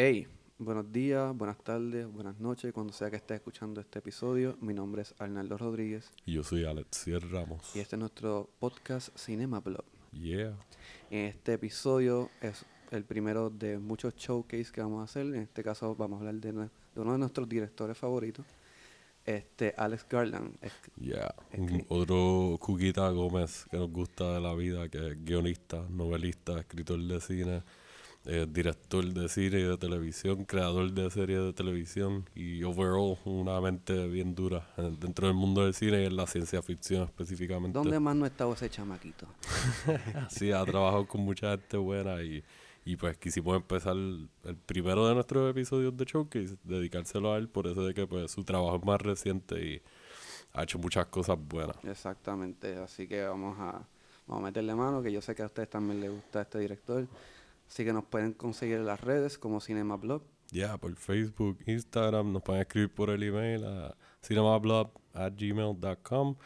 Hey, buenos días, buenas tardes, buenas noches, cuando sea que estés escuchando este episodio. Mi nombre es Arnaldo Rodríguez Y yo soy Alexier Ramos. y este es nuestro podcast Cinema Blog. Yeah. En este episodio es el primero de muchos showcase que vamos a hacer. En este caso vamos a hablar de, uno de nuestros directores favoritos, este Alex Garland. Es- Yeah. Es otro Cuquita Gómez que nos gusta de la vida, que es guionista, novelista, escritor de cine, eh, director de cine y de televisión, creador de series de televisión y overall una mente bien dura eh, dentro del mundo del cine y en la ciencia ficción específicamente. ¿Dónde más no ha estado ese chamaquito? Sí, ha trabajado con mucha gente buena y, y pues quisimos empezar el, el primero de nuestros episodios de Showcase, dedicárselo a él por eso de que pues su trabajo es más reciente y ha hecho muchas cosas buenas. Exactamente, así que vamos a, vamos a meterle mano, que yo sé que a ustedes también les gusta este director. Así que nos pueden conseguir en las redes como Cinema Blog. Ya, por Facebook, Instagram, nos pueden escribir por el email a cinemablog.gmail.com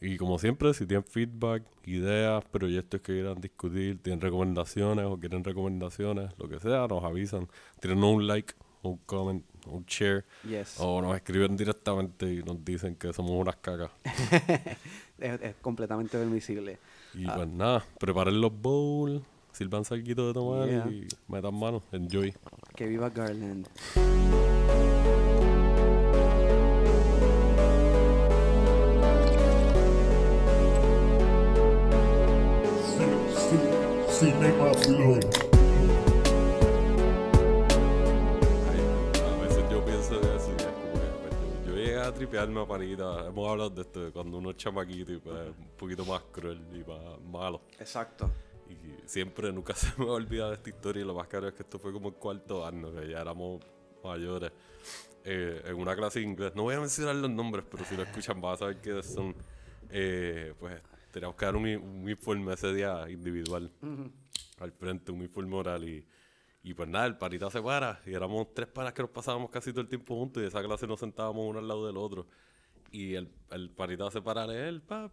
y como siempre, si tienen feedback, ideas, proyectos que quieran discutir, tienen recomendaciones o quieren recomendaciones, lo que sea, nos avisan. Tienen un like, un comment, un share. Yes. O nos escriben directamente y nos dicen que somos unas cacas. es, es completamente permisible. Y Ah. pues nada, preparen los bowls, sirvan salguito de tomar Yeah. y metan mano. Enjoy. Que viva Garland. Cinema. A veces yo pienso en eso y es como que, pues, yo, llegué a tripearme a panita. Hemos hablado de esto, cuando uno es chamaquito y pues un poquito más cruel y más malo. Exacto. Y siempre, nunca se me va a olvidar de esta historia. Y lo más caro es que esto fue como el cuarto año, que ya éramos mayores. Eh, en una clase de inglés. No voy a mencionar los nombres, pero si lo escuchan van a saber quiénes son. Eh, pues teníamos que dar un, un informe ese día individual al frente, un informe oral. Y, y pues nada, el panita se para. Y éramos tres panas que nos pasábamos casi todo el tiempo juntos. Y de esa clase nos sentábamos uno al lado del otro. Y el, el panita se para a leer, pap.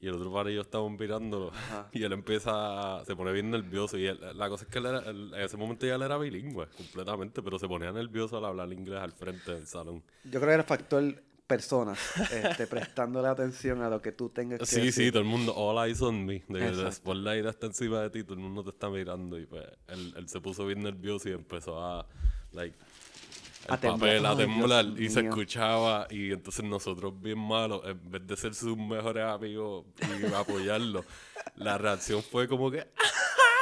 Y el otro par y yo estábamos mirándolo. Y él empieza, a- se pone bien nervioso. Y él- la cosa es que él era- él- en ese momento ya él era bilingüe completamente, pero se ponía nervioso al hablar inglés al frente del salón. Yo creo que era factor personas, este, prestándole atención a lo que tú tengas que Sí, decir. sí, todo el mundo, all eyes on me. De que Exacto. el spotlight está encima de ti, todo el mundo te está mirando. Y pues él, él se puso bien nervioso y empezó a, like, el A temblar. papel a temblar Dios y se mío. escuchaba. Y entonces nosotros, bien malos, en vez de ser sus mejores amigos y apoyarlo, la reacción fue como que.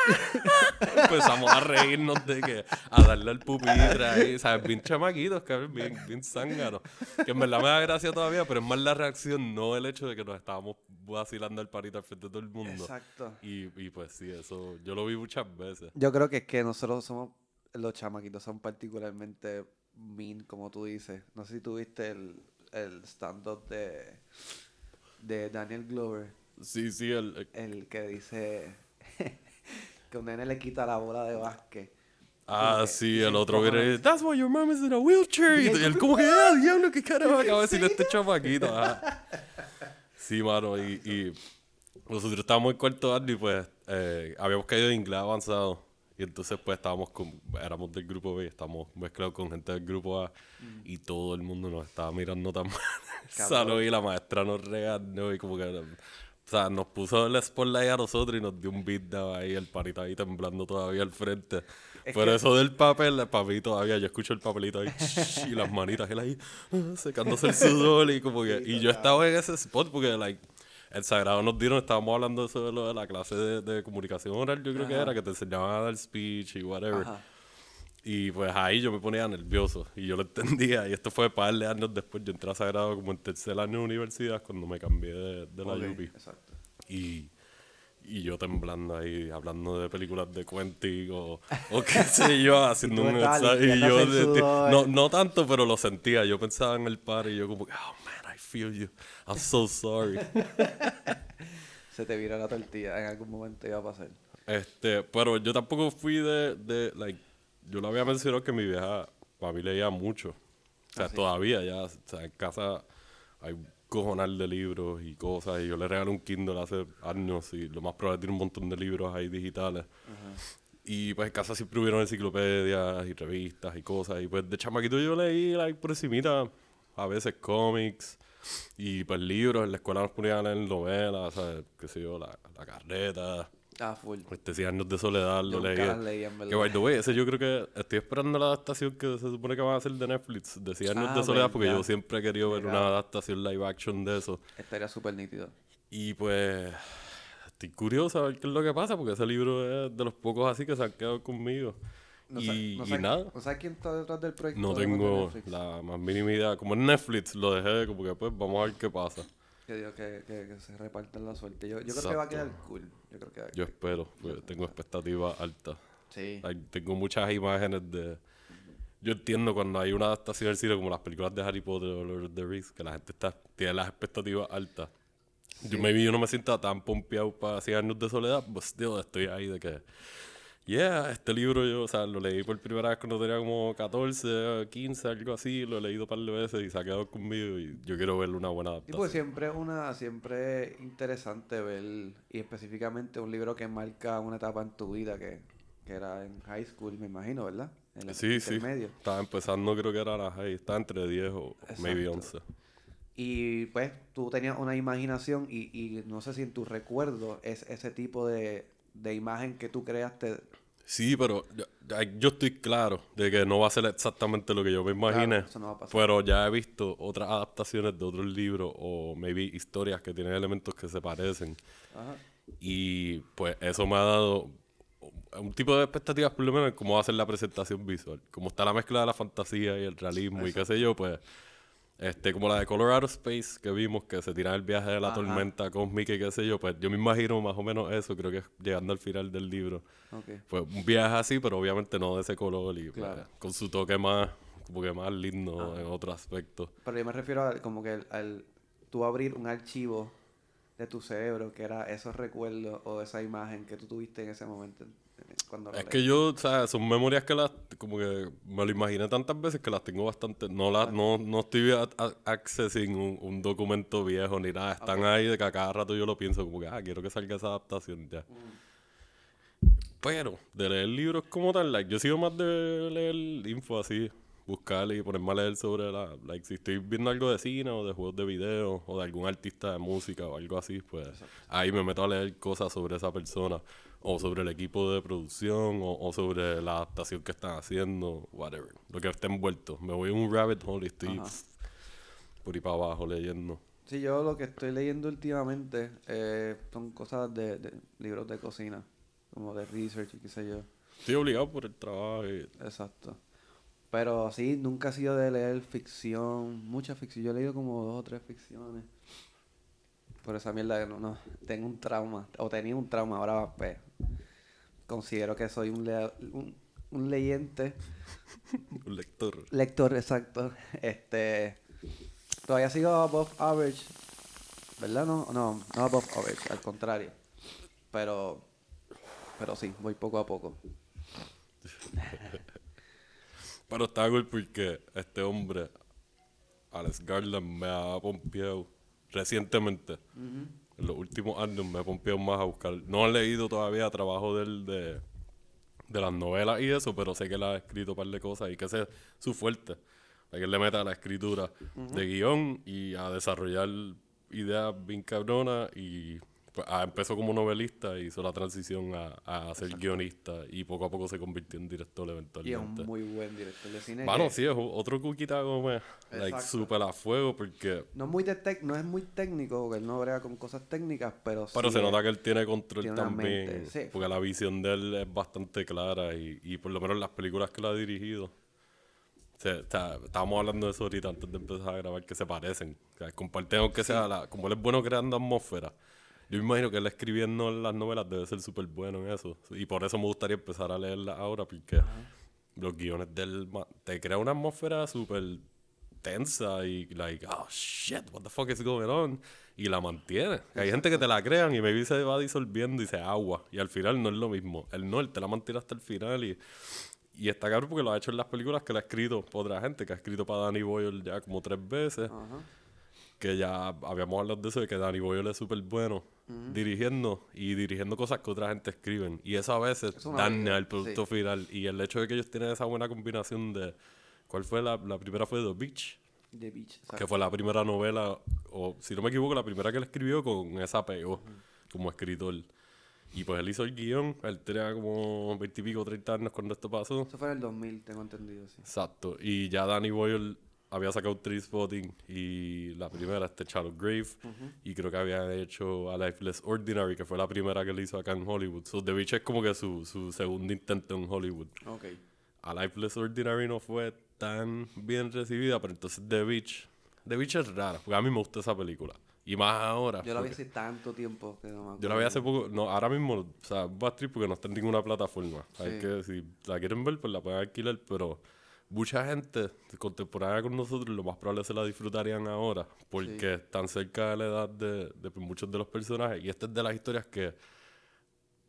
Empezamos a reírnos de que, a darle al pupitre ahí, ¿sabes? Bien chamaquitos, cabrón, bien, bien zánganos. Que en verdad me da gracia todavía, pero es más la reacción, no el hecho de que nos estábamos vacilando el parito al frente de todo el mundo. Exacto. Y, y pues sí, eso yo lo vi muchas veces. Yo creo que es que nosotros somos, los chamaquitos son particularmente mean, como tú dices. No sé si tú viste el, el stand-up de, de Daniel Glover, Sí, sí, el, el- que dice que un nene le quita la bola de básquet. Ah, sí, el otro viene, that's why your mom is in a wheelchair. Y, y él como que, ah, diablo, qué carajo acaba de decirle este chamaquito. ajá. Sí, mano, y, y nosotros estábamos en cuarto año y pues eh, habíamos caído en inglés avanzado. Y entonces pues estábamos con, éramos del grupo B, estábamos mezclados con gente del grupo A y todo el mundo nos estaba mirando tan mal. salón y la maestra nos regañó y como que... O sea, nos puso el spotlight a nosotros y nos dio un beat down ahí, el parito ahí temblando todavía al frente. Es Pero que- eso del papel, el papel todavía, yo escucho el papelito ahí y las manitas, él ahí ah, secándose el sudor y como que... Y yo estaba en ese spot porque, like, el sagrado nos dieron, estábamos hablando de eso de, lo de la clase de, de comunicación oral, yo creo que era, que te enseñaban a dar speech y whatever. Ajá. Y pues ahí yo me ponía nervioso y yo lo entendía. Y esto fue par de años después. Yo entré a Sagrado como en tercer año de universidad cuando me cambié de, de la Ok, UPI. Exacto. Y, y yo temblando ahí, hablando de películas de Quentin o, o qué sé yo, haciendo un. Y yo, no, no tanto, pero lo sentía. Yo pensaba en el par y yo como, oh I feel you. I'm so sorry. Se te vira la tortilla, en algún momento iba a pasar. Este, pero yo tampoco fui de, de, like, yo le había mencionado que mi vieja, para mí leía mucho. O sea, Ah, sí. todavía ya, o sea, en casa hay cojonal de libros y cosas, y yo le regalé un Kindle hace años y lo más probable tiene un montón de libros ahí digitales. Y pues en casa siempre hubieron enciclopedias y revistas y cosas. Y pues de chamaquito yo leí like, por encimita a veces cómics y pues libros. En la escuela nos ponían a leer novelas, ¿sabes? Qué sé yo, La, la Carreta. Ah, full. Este, años de soledad lo leí. Que by the way, ese yo creo que estoy esperando la adaptación que se supone que van a hacer de Netflix, de años Ah, de soledad, porque verdad. yo siempre he querido ver una adaptación live action de eso. Estaría súper nítido. Y pues estoy curioso a ver qué es lo que pasa, porque ese libro es de los pocos así que se han quedado conmigo. No y, y no sabes- nada, ¿No sabes quién está detrás del proyecto? no tengo la más mínima idea. Como en Netflix lo dejé, como que pues vamos a ver qué pasa. Que digo que, que, que se repartan la suerte. Yo, yo creo que va a quedar cool. Yo creo que va a Yo espero, pues, tengo expectativas altas. Sí. Like, tengo muchas imágenes de... Yo entiendo cuando hay una adaptación del cine como las películas de Harry Potter o Lord of the Rings, que la gente está, tiene las expectativas altas. Yo, maybe yo no me siento tan pompeado para 100 años de soledad, pues still estoy ahí de que... Yeah, este libro yo, o sea, lo leí por primera vez cuando tenía como 14, 15, algo así, lo he leído un par de veces y se ha quedado conmigo y yo quiero verle una buena Y adaptación. pues siempre es una, siempre es interesante ver, y específicamente un libro que marca una etapa en tu vida que, que era en high school, me imagino, ¿verdad? En el Sí, sí. Estaba empezando, creo que era la high. Estaba entre 10 o maybe Exacto. 11. Y pues tú tenías una imaginación y, y no sé si en tu recuerdo es ese tipo de, de imagen que tú creaste. Sí, pero yo, yo estoy claro de que no va a ser exactamente lo que yo me imaginé. eso no va a pasar. Pero ya he visto otras adaptaciones de otros libros o maybe historias que tienen elementos que se parecen. Ajá. Y pues eso me ha dado un tipo de expectativas, por lo menos, en cómo va a ser la presentación visual. Como está la mezcla de la fantasía y el realismo y qué sé yo, pues. Este, como la de Colorado Space que vimos, que se tira el viaje de la Ajá. tormenta cósmica y qué sé yo, pues yo me imagino más o menos eso, creo que es llegando al final del libro. Ok. Pues un viaje así, pero obviamente no de ese color y pues, con su toque más, como que más lindo en otro aspecto. Pero yo me refiero a como que al, al tú abrir un archivo de tu cerebro que era esos recuerdos o esa imagen que tú tuviste en ese momento cuando Es que yo, o sea, son memorias que las, como que me lo imaginé tantas veces que las tengo bastante, no las, no, no estoy a- a- accessing un, un documento viejo ni nada, están ahí de que a cada rato yo lo pienso como que, ah, quiero que salga esa adaptación ya. Pero, de leer libros como tal, like, yo sigo más de leer info así, buscar y ponerme a leer sobre la, like, si estoy viendo algo de cine o de juegos de video o de algún artista de música o algo así, pues ahí me meto a leer cosas sobre esa persona o sobre el equipo de producción o, o sobre la adaptación que están haciendo, whatever, lo que esté envuelto. Me voy a un rabbit hole y estoy por ahí para abajo leyendo. Sí, yo lo que estoy leyendo últimamente eh, son cosas de, de libros de cocina, como de research y qué sé yo. Estoy obligado por el trabajo y Exacto. Pero sí, nunca he sido de leer ficción, mucha ficción. Yo he leído como dos o tres ficciones. Por esa mierda que no, no, tengo un trauma, o tenía un trauma, ahora pues considero que soy un, lea- un, un leyente, un lector. lector, exacto. Este, todavía sigo above average, ¿verdad? No, no, no above average, al contrario. Pero, pero sí, voy poco a poco. Pero está cool porque este hombre, Alex Garland, me ha pompeado recientemente. En los últimos años me ha pompeado más a buscar. No he leído todavía trabajo de él de, de las novelas y eso, pero sé que él ha escrito un par de cosas y que ese es su fuerte. A que él le meta a la escritura de guion y a desarrollar ideas bien cabronas y empezó como novelista y hizo la transición a, a ser guionista y poco a poco se convirtió en director Y es eventualmente. un muy buen director de cine. Bueno, que sí, es otro cuquita como like, Exacto. súper a fuego porque... No, es muy de tec- no es muy técnico, porque él no brega con cosas técnicas, pero Pero sí se nota que él tiene control tiene también. sí. Porque la visión de él es bastante clara y, y por lo menos las películas que él ha dirigido. o sea, está- estábamos hablando de eso ahorita antes de empezar a grabar, que se parecen. O sea, comparten aunque sea la... Como él es bueno creando atmósfera. Yo me imagino que él escribiendo las novelas debe ser súper bueno en eso. Y por eso me gustaría empezar a leerlas ahora, porque los guiones de él ma- te crea una atmósfera súper tensa y like, oh shit, what the fuck is going on? Y la mantiene. Hay gente que te la crean y maybe se va disolviendo y se agua. Y al final no es lo mismo. Él no, él te la mantiene hasta el final y, y está cabrón porque lo ha hecho en las películas que la ha escrito otra gente, que ha escrito para Danny Boyle ya como tres veces. Ajá. Que ya habíamos hablado de eso, de que Danny Boyle es súper bueno dirigiendo y dirigiendo cosas que otra gente escriben. Y eso a veces Es daña el producto sí. final. Y el hecho de que ellos tienen esa buena combinación de... ¿Cuál fue la, la primera? Fue The Beach, The Beach. exacto. que fue la primera novela, o si no me equivoco, la primera que él escribió con esa pegó como escritor. Y pues él hizo el guion, él tenía como 20 y pico, 30 años cuando esto pasó. Eso fue en el 2000, tengo entendido, sí. Exacto. Y ya Danny Boyle había sacado Spotting y la primera, este Charlotte Grave. Y creo que había hecho A Lifeless Ordinary, que fue la primera que él hizo acá en Hollywood. So The Beach es como que su, su segundo intento en Hollywood. Ok. A Lifeless Ordinary no fue tan bien recibida, pero entonces The Beach. The Beach es rara, porque a mí me gusta esa película. Y más ahora. Yo la vi hace tanto tiempo que no me yo la vi hace poco, no, ahora mismo, o sea, va a porque no está en ninguna plataforma. Hay Sí. que, si la quieren ver, pues la pueden alquilar, pero mucha gente contemporánea con nosotros lo más probable es que se la disfrutarían ahora, porque Sí. están cerca de la edad de, de muchos de los personajes. Y esta es de las historias que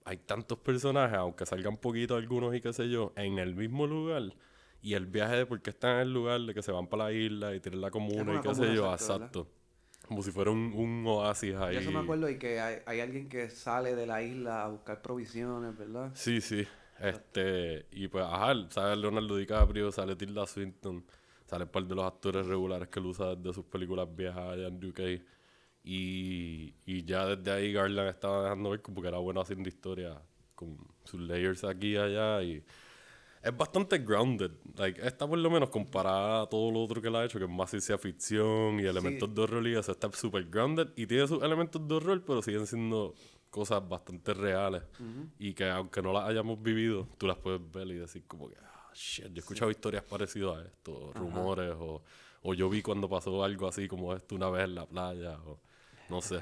hay tantos personajes, aunque salgan poquitos algunos y qué sé yo, en el mismo lugar. Y el viaje de por qué están en el lugar, de que se van para la isla y tienen la comuna una y qué sé yo, exacto. Como si fuera un, un oasis ahí. De eso me acuerdo y que hay, hay alguien que sale de la isla a buscar provisiones, ¿verdad? Sí, sí. Este, y pues, ajá, sale Leonardo DiCaprio, sale Tilda Swinton, sale un par de los actores regulares que él usa desde sus películas viejas allá en UK. Y, y ya desde ahí Garland estaba dejando ver como que era bueno haciendo historia con sus layers aquí y allá. Y es bastante grounded. Like, esta por lo menos comparada a todo lo otro que él ha hecho, que es más ciencia ficción y elementos de horror y eso, está súper grounded y tiene sus elementos de horror, pero siguen siendo cosas bastante reales y que aunque no las hayamos vivido, tú las puedes ver y decir como que, ah, shit, yo he escuchado historias parecidas a esto, rumores o, o yo vi cuando pasó algo así como esto una vez en la playa o no sé.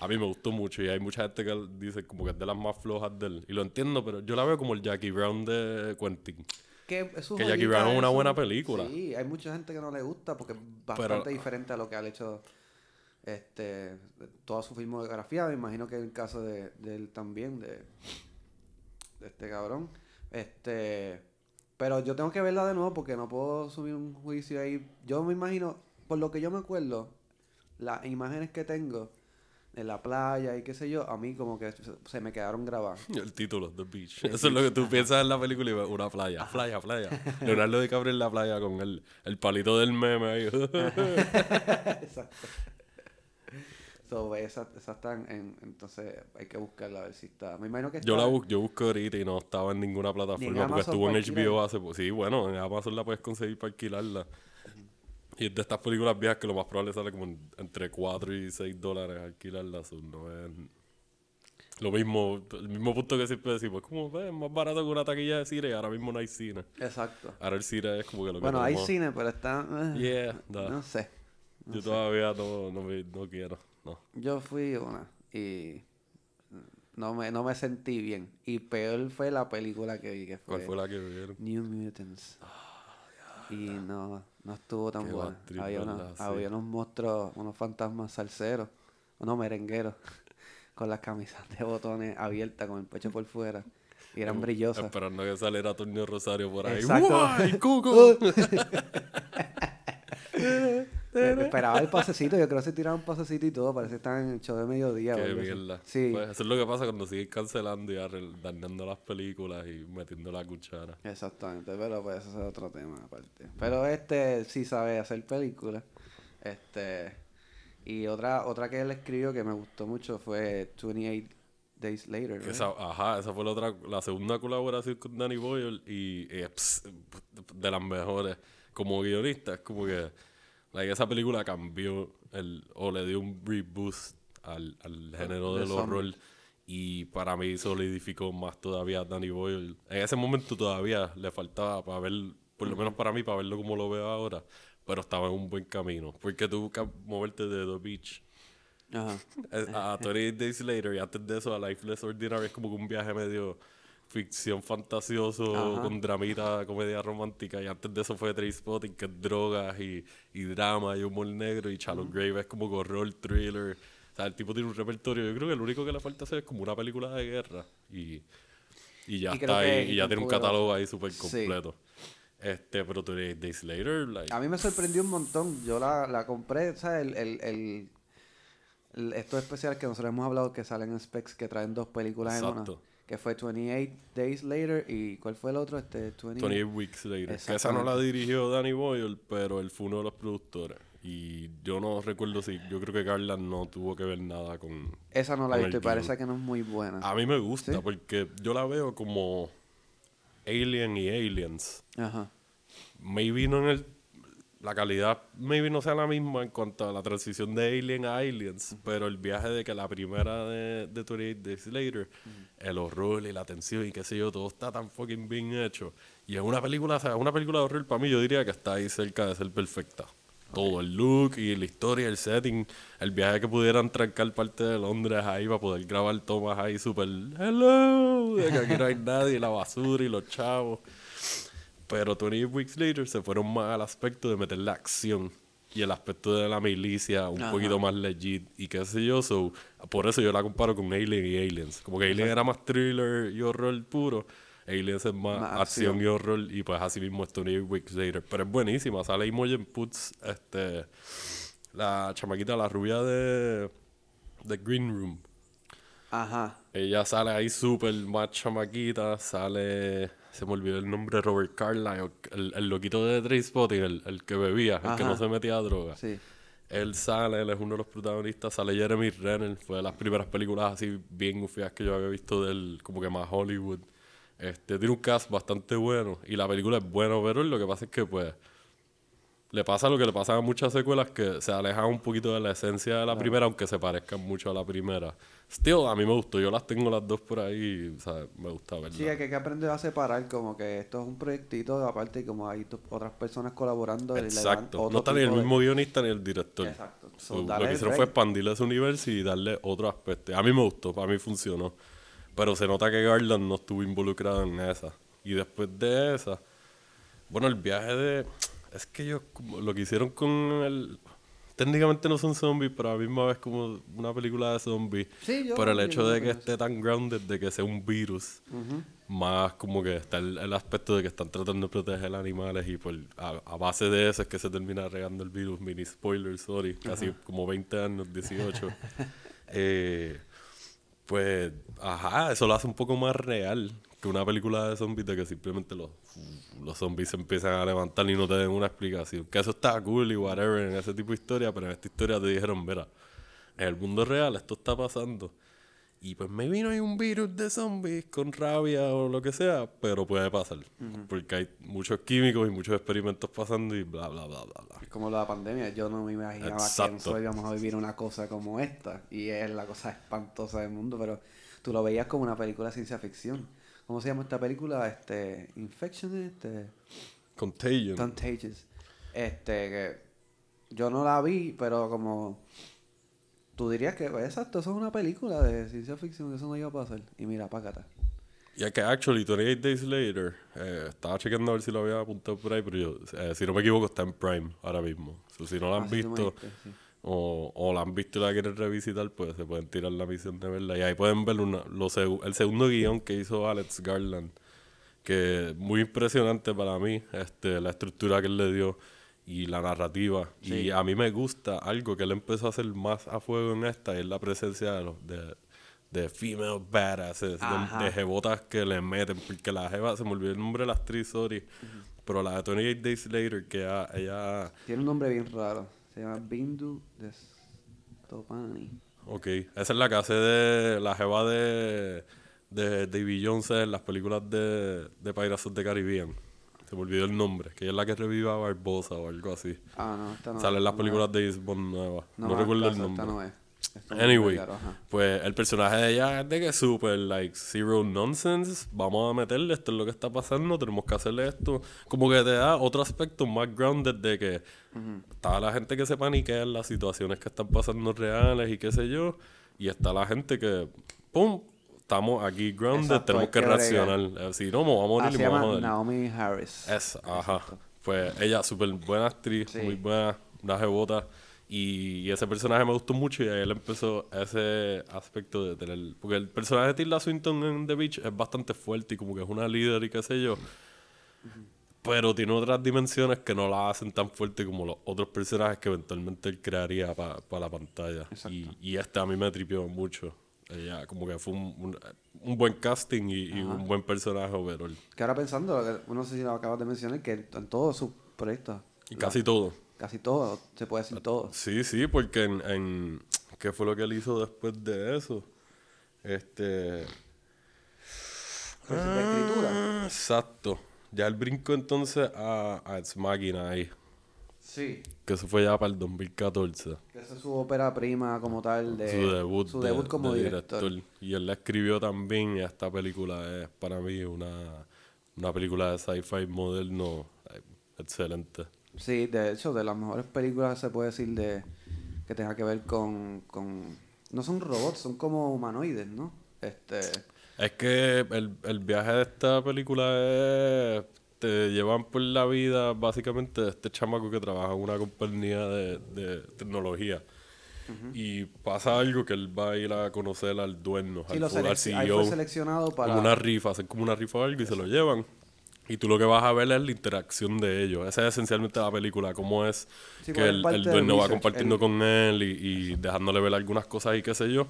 A mí me gustó mucho y hay mucha gente que dice como que es de las más flojas de él. Y lo entiendo, pero yo la veo como el Jackie Brown de Quentin. Que, Jackie Brown es una buena película. Sí, hay mucha gente que no le gusta porque es bastante Pero- diferente a lo que ha hecho este toda su filmografía. Me imagino que en el caso de, de él también, de, de este cabrón. Este, pero yo tengo que verla de nuevo porque no puedo subir un juicio ahí. Yo me imagino, por lo que yo me acuerdo, las imágenes que tengo de la playa y qué sé yo, a mí como que se, me quedaron grabadas. El título, The Beach. Eso es lo que tú piensas en la película y ves una playa, playa, playa. Leonardo DiCaprio en la playa con el, el palito del meme ahí. Exacto. So, esas, esas están en, entonces hay que buscarla a ver si está. Me imagino que Yo la está- bus yo busco ahorita y no estaba en ninguna plataforma porque estuvo en HBO hace po- Sí, bueno, en Amazon la puedes conseguir para alquilarla. Y es de estas películas viejas que lo más probable sale como en- entre 4 y 6 dólares alquilarla. so, no es lo mismo, el mismo punto que siempre decimos. Es como, "Ve, es más barato que una taquilla de cine y ahora mismo no hay cine. Exacto. Ahora el cine es como que lo que Bueno, hay cine, pero está. eh, Yeah. No sé. no Yo sé. todavía no, no, me- no quiero. No. Yo fui una y no me, no me sentí bien. Y peor fue la película que vi, que fue, ¿Cuál fue la que vieron? New Mutants. y no, no estuvo tan Qué buena. Había, Sí. había unos monstruos, unos fantasmas salseros, unos merengueros, con las camisas de botones abiertas, con el pecho por fuera. Y eran brillosas. Esperando que saliera Torneo Rosario por ahí. Exacto. ¡Guay, Cuco! Esperaba el pasecito, yo creo que se tiraron un pasecito y todo, parece que estaban en el show de mediodía. Qué mierda. Sí, Pues eso es lo que pasa cuando siguen cancelando y dañando las películas y metiendo la cuchara. exactamente, pero pues eso es otro tema aparte. Pero este sí sabe hacer películas. Este y otra otra que él escribió que me gustó mucho fue 28 Days Later. ¿verdad? Esa, ajá, esa fue la otra, la segunda colaboración con Danny Boyle y eh, ps, de las mejores. Como guionista, es como que like, esa película cambió el, o le dio un reboost al, al género de del horror y para mí solidificó más todavía a Danny Boyle. En ese momento todavía le faltaba para ver, por lo menos para mí, para verlo como lo veo ahora, pero estaba en un buen camino. Porque tú buscas moverte de The Beach Ajá. a 28 Days Later y antes de eso a Lifeless Ordinary es como que un viaje medio ficción fantasioso Ajá. con dramita, comedia romántica y antes de eso fue Trainspotting que es drogas y, y drama y humor negro y Charlotte Grave es como horror, thriller o sea, el tipo tiene un repertorio yo creo que lo único que le falta hacer es como una película de guerra y, y ya Y está ahí y ya tiene un catálogo ahí súper Sí. completo Este, pero 28 Days Later, like, A mí me sorprendió un montón. Yo la, la compré, ¿sabes? El, el, el, el- estos especiales que nosotros hemos hablado que salen en Specs que traen dos películas en una. Que fue 28 Days Later y ¿cuál fue el otro? Este, 20... 28 Weeks Later. Que esa no la dirigió Danny Boyle, pero él fue uno de los productores. Y yo no recuerdo si, yo creo que Carla no tuvo que ver nada con... Esa no la he visto y parece que no es muy buena. A mí me gusta ¿Sí? porque yo la veo como Alien y Aliens. Ajá. maybe no en el la calidad maybe no sea la misma en cuanto a la transición de Alien a Aliens, pero el viaje de que la primera de, de 28 Days Later, el horror y la tensión y qué sé yo, todo está tan fucking bien hecho. Y es una película, o sea, una película de horror para mí yo diría que está ahí cerca de ser perfecta. Todo el look y la historia, el setting, el viaje que pudieran trancar parte de Londres ahí para poder grabar tomas ahí súper hello, de que aquí no hay nadie, la basura y los chavos. Pero 28 Weeks Later se fueron más al aspecto de meter la acción y el aspecto de la milicia un Ajá. poquito más legit y qué sé yo. So, por eso yo la comparo con Alien y Aliens. Como que Alien era más thriller y horror puro. Aliens es más, Más acción. y horror y pues así mismo es 28 Weeks Later. Pero es buenísima. Sale Imogen Putz, este, la chamaquita, la rubia de, de Green Room. Ajá. Ella sale ahí súper más chamaquita, sale... Se me olvidó el nombre, Robert Carlyle, el, el loquito de Trainspotting, el, el que bebía, el que no se metía a droga. Sí. Él sale, él es uno de los protagonistas, sale Jeremy Renner, fue de las primeras películas así bien feas que yo había visto del como que más Hollywood. Este, tiene un cast bastante bueno y la película es buena, pero lo que pasa es que pues le pasa lo que le pasa a muchas secuelas que se alejan un poquito de la esencia de la primera, aunque se parezcan mucho a la primera. Still, a mí me gustó, yo las tengo las dos por ahí, o sea, me gusta verlas. Sí, hay que, que aprender a separar como que esto es un proyectito aparte y como hay otras personas colaborando. Exacto. No está ni el de- mismo guionista ni el director. Exacto. So, So, lo que hicieron fue expandirle ese universo y darle otro aspecto. A mí me gustó, para mí funcionó. Pero se nota que Garland no estuvo involucrado en esa. Y después de esa, bueno, el viaje de... Es que ellos, como lo que hicieron con el... Técnicamente no son zombies, pero a la misma vez como una película de zombies. Sí, yo Pero el hecho de que esté tan grounded, de que sea un virus, más como que está el, el aspecto de que están tratando de proteger animales y por, a, a base de eso es que se termina regando el virus. Mini spoiler, sorry, casi como 20 años, 18. Eh, pues, ajá, eso lo hace un poco más real que una película de zombies de que simplemente los, los zombies se empiezan a levantar y no te den una explicación. Que eso está cool y whatever en ese tipo de historia, pero en esta historia te dijeron, mira, en el mundo real esto está pasando. Y pues maybe no hay un virus de zombies con rabia o lo que sea, pero puede pasar. Porque hay muchos químicos y muchos experimentos pasando y bla, bla, bla, bla, bla. Es como la pandemia, yo no me imaginaba Exacto. que nosotros íbamos a vivir una cosa como esta. Y es la cosa espantosa del mundo, pero tú lo veías como una película de ciencia ficción. ¿Cómo se llama esta película? Este, Infection, este, Contagion. Contagious. Este, que yo no la vi, pero como tú dirías que, pues, exacto, eso es una película de ciencia ficción, eso no iba a pasar. Y mira, págata. Ya que actually 28 Days Later, eh, estaba chequeando a ver si lo había apuntado por ahí, pero yo, eh, si no me equivoco, está en Prime ahora mismo. Si no la han me visto sí. O, o la han visto y la quieren revisitar, pues se pueden tirar la misión de verla. Y ahí pueden ver una, lo segu- el segundo guion que hizo Alex Garland, que muy impresionante para mí, este, la estructura que él le dio y la narrativa. Y a mí me gusta algo que él empezó a hacer más a fuego en esta, y es la presencia de los... De, de female badasses, de, de jebotas que le meten, porque la jeva, se me olvidó el nombre de la actriz, sorry, pero la de 28 Days Later, que ella, ella Tiene un nombre bien raro. Se llama Bindu Destopani. Ok, esa es la que hace de la jeva de, de Davy Jones en las películas de, de Pirates the Caribbean. Se me olvidó el nombre, que ella es la que revive a Barbosa o algo así. Ah, no, esta no. Sale en las no, películas de James Bond nuevas. No, me recuerdo el nombre. Esta no es. Anyway, pues el personaje de ella es de que es súper, like, zero nonsense. Vamos a meterle, esto es lo que está pasando, tenemos que hacerle esto. Como que te da otro aspecto más grounded de que está la gente que se paniquea en las situaciones que están pasando reales y qué sé yo. Y está la gente que, ¡pum! Estamos aquí grounded, Exacto, tenemos que que reaccionar. Eh, Si no, vamos a morir y vamos a joder. Naomi Harris. Es, ajá. Pues ella, súper buena actriz, Sí. muy buena, una jebota. Y, ese personaje me gustó mucho y ahí él empezó ese aspecto de tener... Porque el personaje de Tilda Swinton en The Beach es bastante fuerte y como que es una líder y qué sé yo. pero tiene otras dimensiones que no la hacen tan fuerte como los otros personajes que eventualmente él crearía para la pantalla. Y, y este a mí me tripió mucho. Ella, como que fue un, un, un buen casting y, y un buen personaje overall. Que ahora pensando, no sé si lo acabas de mencionar, que en todos sus proyectos. Y casi todo. Casi todo, se puede decir todo. Sí, sí, porque en, en. ¿Qué fue lo que él hizo después de eso? Este. escritura. Ah, exacto. Ya él brincó entonces a, a Ex Machina ahí. Sí. Que eso fue ya para el 2014. Que esa es su ópera prima como tal de... Su debut, su de- debut como de director. Y él la escribió también y esta película es para mí una, una película de sci-fi moderno eh, excelente. Sí, de hecho, de las mejores películas se puede decir de que tenga que ver con, con... No son robots, son como humanoides, ¿no? Este... Es que el, el viaje de esta película es. Te llevan por la vida, básicamente, de este chamaco que trabaja en una compañía de, de tecnología. Y pasa algo que él va a ir a conocer al dueño, Sí, al, al CEO, fue seleccionado para... como una rifa, hacen como una rifa o algo y se lo llevan. Y tú lo que vas a ver es la interacción de ellos. Esa es esencialmente la película, cómo es Sí, que el, el dueño va compartiendo el- con él y, y dejándole ver algunas cosas y qué sé yo.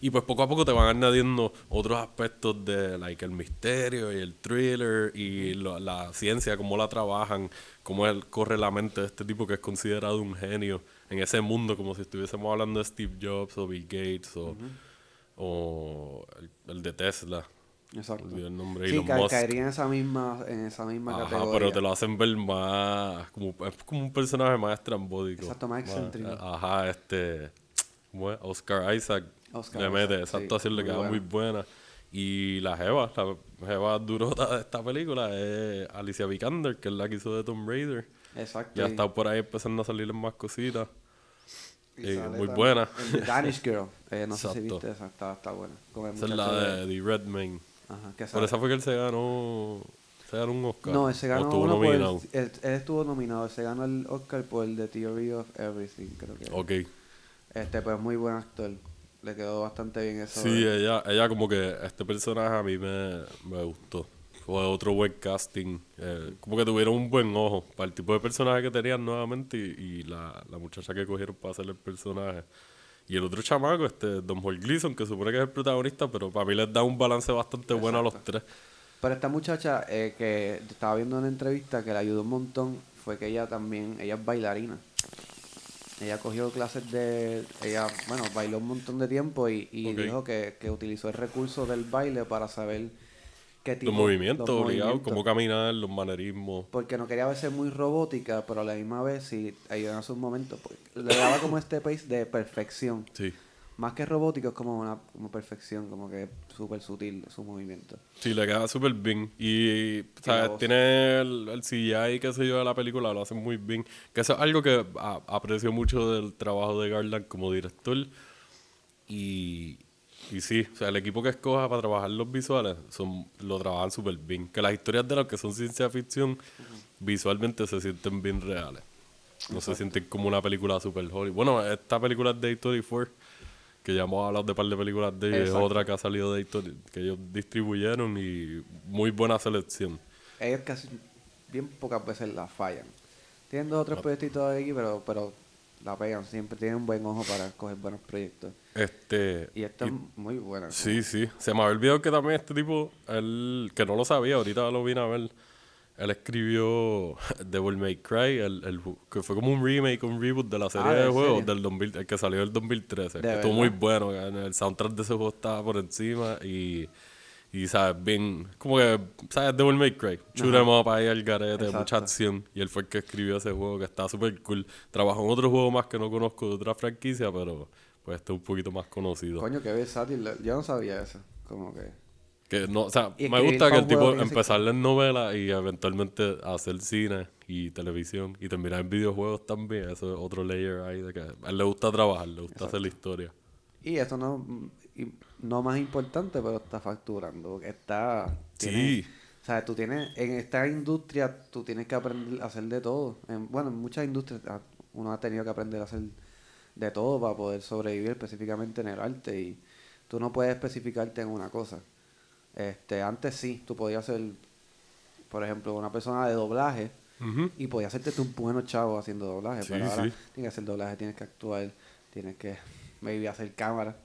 Y pues poco a poco te van añadiendo otros aspectos de like, el misterio y el thriller y lo- la ciencia, cómo la trabajan, cómo él corre la mente de este tipo que es considerado un genio en ese mundo, como si estuviésemos hablando de Steve Jobs o Bill Gates o, o el, el de Tesla. Exacto. Olvidé el nombre, Sí, Elon ca- Musk. caería en esa misma, en esa misma Ajá, categoría. pero te lo hacen ver más como, es como un personaje más estrambótico. Exacto, más excéntrico. Ajá, este ¿cómo es? Oscar Isaac Oscar le mete, Isaac, esa sí, actuación le queda muy buena. Y la Jeva, la Jeva durota de esta película es Alicia Vikander, que es la que hizo de Tomb Raider. Exacto. Ya está por ahí empezando a salir más cositas. eh, muy buena. Danish Girl. Eh, no sé si Exacto. viste esa, está, está buena. Esa es la de The Redmayne. Ajá, que Por esa fue que él se ganó, se ganó un Oscar. No, ese O ganó estuvo uno por el- nominado. él, él estuvo nominado, se ganó el Oscar por el The Theory of Everything, creo que. Ok. Este, pues muy buen actor. Le quedó bastante bien eso. Sí, de- ella, ella como que este personaje a mí me, me gustó. Fue otro buen casting. eh, como que tuvieron un buen ojo para el tipo de personaje que tenían nuevamente y, y la, la muchacha que cogieron para hacer el personaje. Y el otro chamaco, este Don Paul Gleason, que supone que es el protagonista, pero para mí les da un balance bastante bueno a los tres. Pero esta muchacha eh, que estaba viendo una entrevista que le ayudó un montón fue que ella también, ella es bailarina. Ella cogió clases de, ella, bueno, bailó un montón de tiempo y, dijo que, que utilizó el recurso del baile para saber qué tipo Los movimientos los movimientos. cómo caminar, los manerismos. Porque no quería verse muy robótica, pero a la misma vez sí ayudó en sus momentos. porque Le daba como este pace de perfección. Sí. Más que robótico, es como una como perfección, como que súper sutil su movimiento. Sí, le queda súper bien. Y, ¿sabes? voz. Tiene el, el CGI, qué sé yo, de la película, lo hacen muy bien. Que eso es algo que a- aprecio mucho del trabajo de Garland como director. Y, y sí, o sea, el equipo que escoja para trabajar los visuales son, lo trabajan súper bien. Que las historias de los que son ciencia ficción visualmente se sienten bien reales. No se sienten como una película super Hollywood. Bueno, esta película es de A24, que ya hemos hablado de un par de películas de ellos, es otra que ha salido de A24, que ellos distribuyeron y muy buena selección. Ellos casi bien pocas veces la fallan. Tienen dos o Ah. tres proyectitos aquí, pero, pero la pegan. Siempre tienen un buen ojo para escoger buenos proyectos. Este, Y esta es muy buena. Sí, sí. Se me había olvidado que también este tipo, él, que no lo sabía, ahorita lo vine a ver. Él escribió Devil May Cry, el, el que fue como un remake, un reboot de la serie Ah, ¿de de juegos serie? del 2000, el que salió en el 2013. ¿De Estuvo muy bueno, el soundtrack de ese juego estaba por encima y, y sabes, bien, como que, ¿sabes? Devil May Cry, shoot 'em up ahí al garete, mucha acción. Y él fue el que escribió ese juego que está súper cool. Trabajó en otro juego más que no conozco de otra franquicia, pero pues este es un poquito más conocido. Coño, qué versátil. Yo no sabía eso. Como que... Que no, o sea, me gusta que el tipo empezar en novelas y eventualmente hacer cine y televisión y terminar en videojuegos también. Eso es otro layer ahí de que a él le gusta trabajar, le gusta hacer la historia. Y eso no, y no más importante, pero está facturando. porque Está. tiene- Sí. O sea, tú tienes. En esta industria, tú tienes que aprender a hacer de todo. En- bueno, en muchas industrias ah, uno ha tenido que aprender a hacer de todo para poder sobrevivir, específicamente en el arte. Y tú no puedes especificarte en una cosa. Este, antes sí, tú podías ser por ejemplo, una persona de doblaje y podía hacerte tú un bueno chavo haciendo doblaje, Sí, pero ahora sí. tienes que hacer doblaje, tienes que actuar, tienes que maybe hacer cámara,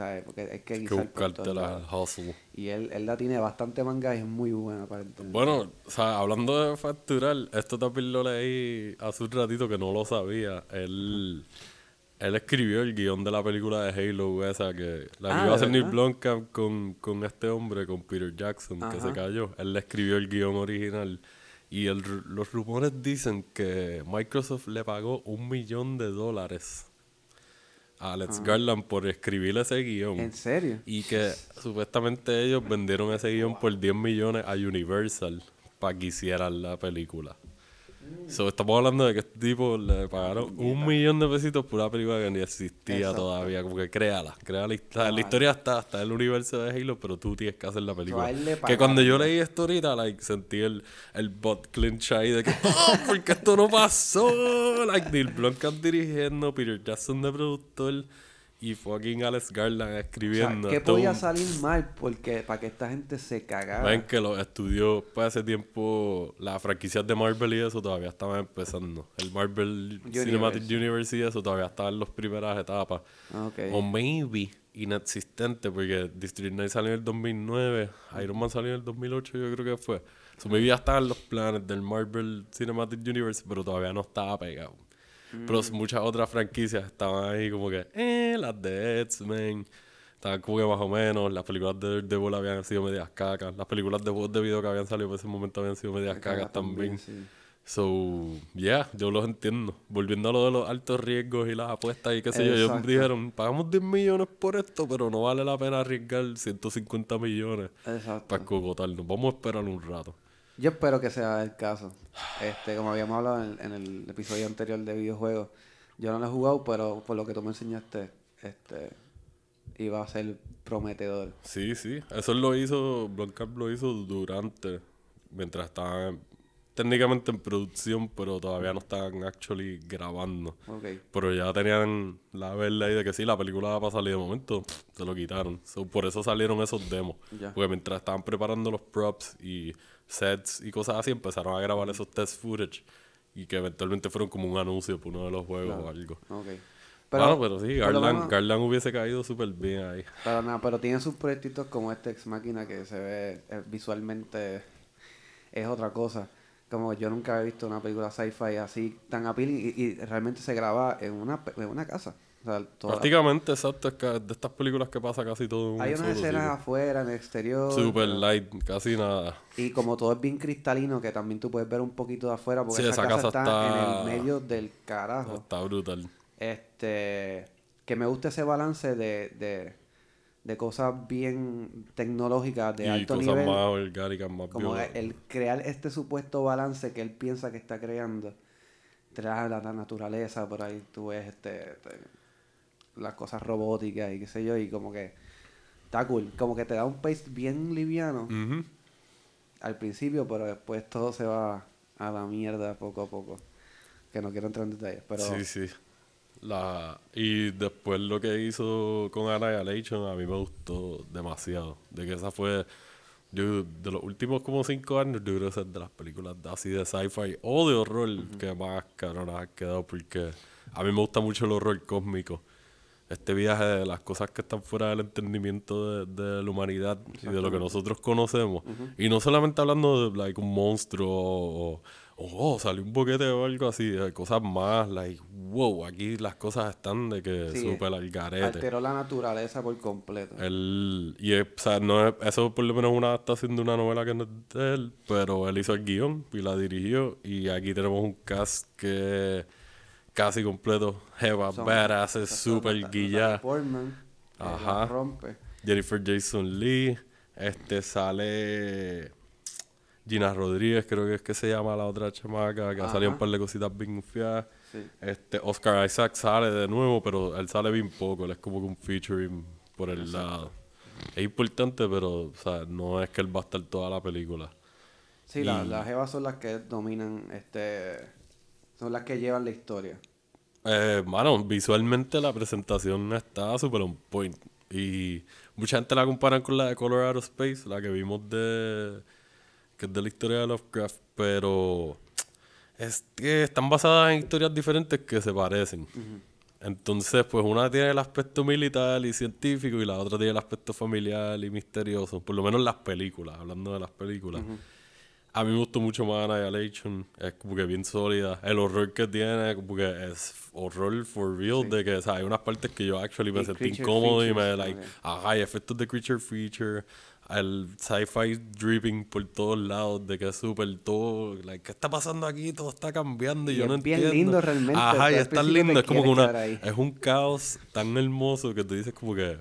¿sabes? Porque hay que que buscarte la lados. hustle. Y él, él la tiene bastante manga y es muy buena para entender. Bueno, o sea, hablando de facturar, esto también lo leí hace un ratito que no lo sabía. Él, él escribió el guion de la película de Halo, esa que la que Ah, iba a ¿de hacer Neil? Blomkamp con, con este hombre, con Peter Jackson, que se cayó. Él le escribió el guion original. Y el, los rumores dicen que Microsoft le pagó un millón de dólares Alex Garland por escribir ese guion. ¿En serio? Y que supuestamente ellos vendieron ese guion por 10 millones a Universal para que hicieran la película. So, estamos hablando de que este tipo le pagaron un millón de pesitos por una película que ni existía Exacto. todavía. Como que créala. créala la, hist- la historia está, está en el universo de Halo, pero tú tienes que hacer la película. Que cuando yo leí esto ahorita, like, sentí el, el bot clinch ahí de que, ¡oh! Porque esto no pasó. Like, Neil Blomkamp dirigiendo, Peter Jackson de productor y fucking Alex Garland O sea, escribiendo. ¿qué podía salir mal porque para que esta gente se cagara? Ven que los estudios, para ese tiempo, las franquicias de Marvel y eso todavía estaban empezando. El Marvel Cinematic Universe y eso todavía estaba en las primeras etapas. Ah, ok. O maybe inexistente, porque District 9 salió en el 2009, Iron Man salió en el 2008, yo creo que fue. So maybe ya estaban los planes del Marvel Cinematic Universe, pero todavía no estaba pegado. Pero Mm. muchas otras franquicias estaban ahí como que, eh, las de X-Men. Estaban como que más o menos. Las películas de Daredevil habían sido medias cacas. Las películas de juegos de video que habían salido por ese momento habían sido medias cacas también. sí. So, yeah, yo los entiendo. Volviendo a lo de los altos riesgos y las apuestas y qué sé yo, ellos dijeron, pagamos 10 millones por esto, pero no vale la pena arriesgar 150 millones Exacto. para cogotarnos. Vamos a esperar un rato. Yo espero que sea el caso. Este, como habíamos hablado en, el episodio anterior de videojuegos, yo no lo he jugado, pero por lo que tú me enseñaste, este, iba a ser prometedor. Sí, sí. Eso lo hizo, Blomkamp lo hizo durante, mientras estaban técnicamente en producción, pero todavía no estaban actually grabando. Ok. Pero ya tenían la verdad ahí de que sí, la película va a salir de momento, se lo quitaron. So, por eso salieron esos demos. Ya. Porque mientras estaban preparando los props y sets y cosas así, empezaron a grabar esos test footage. Y que eventualmente fueron como un anuncio por uno de los juegos o algo. Ok. Pero, bueno, pero sí, Garland, menos- Garland hubiese caído súper bien ahí. Pero nada, pero tiene sus proyectitos como este Ex Máquina que se ve eh, visualmente es otra cosa. Como yo nunca he visto una película sci-fi así tan appealing y, y realmente se graba en una, en una casa. O sea, toda- Prácticamente, exacto, es que de estas películas que pasa casi todo un hay unas escenas afuera, en el exterior. Super light, casi nada. Y como todo es bien cristalino, que también tú puedes ver un poquito de afuera, porque Sí, esa, esa casa, casa está, está- en el medio del carajo. Está brutal. Este, que me gusta ese balance de, de, de cosas bien tecnológicas de y alto cosas nivel. más orgánicas, más como el crear este supuesto balance que él piensa que está creando. Trae la, la naturaleza, por ahí tú ves este, este, las cosas robóticas y qué sé yo, y como que está cool. Como que te da un pace bien liviano al principio, pero después todo se va a la mierda poco a poco. Que no quiero entrar en detalles, pero Sí, sí. La, y después lo que hizo con Annihilation a mí me gustó demasiado. De que esa fue, yo de los últimos como cinco años, yo creo que esa es de las películas de- así de sci-fi o de horror que más cabronas ha quedado porque a mí me gusta mucho el horror cósmico. Este viaje de las cosas que están fuera del entendimiento de, de la humanidad y de lo que nosotros conocemos. Y no solamente hablando de like, un monstruo o, oh, salió un boquete o algo así, de cosas más, like, wow, aquí las cosas están de que Sí, súper al garete. alteró la naturaleza por completo. Él, y es- o sea, no es- eso por lo menos una adaptación de una novela que no es de él, pero él hizo el guion y la dirigió. Y aquí tenemos un cast que casi completo. Jeva, badass, súper Natalie guillá. Portman, eh, la Ajá. rompe. Jennifer Jason Lee. Este sale Gina Rodríguez, creo que es que se llama la otra chamaca, que ha salido un Ajá. par de cositas bien fiadas. Sí. Este, Oscar Isaac sale de nuevo, pero él sale bien poco, él es como que un featuring por el lado. Es importante, pero o sea, no es que él va a estar toda la película. Sí, la- Y- las jevas son las que dominan, este, son las que llevan la historia. Eh, mano, visualmente la presentación está súper on point. Y mucha gente la comparan con la de Colorado Space, la que vimos de... que es de la historia de Lovecraft, pero es que están basadas en historias diferentes que se parecen. Entonces, pues una tiene el aspecto militar y científico y la otra tiene el aspecto familiar y misterioso. Por lo menos las películas, hablando de las películas. A mí me gustó mucho más Annihilation. Es como que bien sólida. El horror que tiene, como que es horror for real. De que, o sea, hay unas partes que yo actually me Y sentí incómodo y me, like, ajá, y efectos de creature feature. El sci-fi dripping por todos lados, de que es súper todo. Like, ¿Qué está pasando aquí? Todo está cambiando y, Y yo no es bien entiendo. lindo realmente, Ajá, y al es tan lindo. Es como que una. Es un caos tan hermoso que tú dices, como que.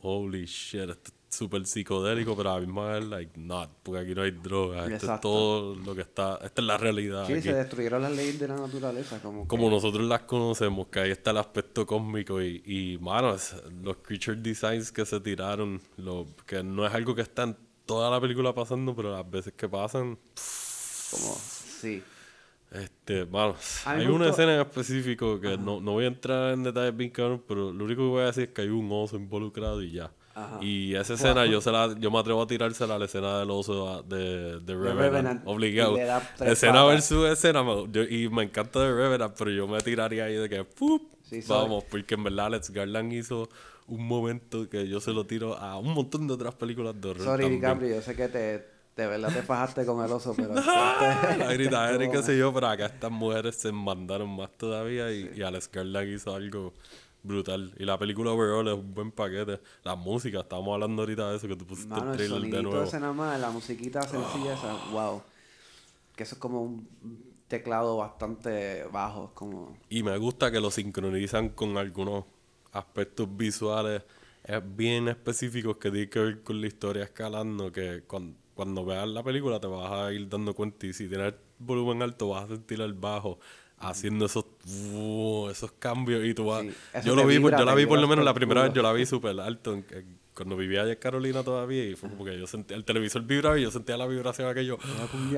Holy shit, esto es súper psicodélico, pero a la misma vez, like, not, porque aquí no hay droga. Esto es todo lo que está. Esta es la realidad. Sí, aquí. se destruyeron las leyes de la naturaleza. Como, que- Como nosotros las conocemos, que ahí está el aspecto cósmico y, y mano, es- los creature designs que se tiraron, lo, que no es algo que está en toda la película pasando, pero las veces que pasan, como, sí. este, mí hay una gustó- escena en específico que no, no voy a entrar en detalles bien cabrón, pero lo único que voy a decir es que hay un oso involucrado y ya. Ajá. Y esa escena yo se la, yo me atrevo a tirársela a la escena del oso a- de, de Revenant, Revenant, obligado. Escena patas. versus escena, me- yo- y me encanta de Revenant, pero yo me tiraría ahí de que ¡pup! Sí, sabe. vamos, porque en verdad Alex Garland hizo un momento que yo se lo tiro a un montón de otras películas de horror. Sorry. DiCaprio, yo sé que te, de verdad te fajaste con el oso, pero... La gritadera y qué sé yo, pero acá estas mujeres se mandaron más todavía y, y Alex Garland hizo algo brutal. Y la película overall es un buen paquete. La música, estábamos hablando ahorita de eso, que tú pusiste Mano, el el trailer de nuevo. ese nada más, la musiquita sencilla esa, wow. Que eso es como un teclado bastante bajo, como... Y me gusta que lo sincronizan con algunos aspectos visuales bien específicos que tienen que ver con la historia escalando, que cuan- cuando, veas la película te vas a ir dando cuenta y si tienes volumen alto vas a sentir el bajo haciendo esos uh, esos cambios y tú vas Sí, yo lo vi por- yo la vi por lo menos la primera vez yo la vi súper alto en- en- cuando vivía allá en Carolina todavía y fue como que yo sentía el televisor vibraba y yo sentía la vibración aquello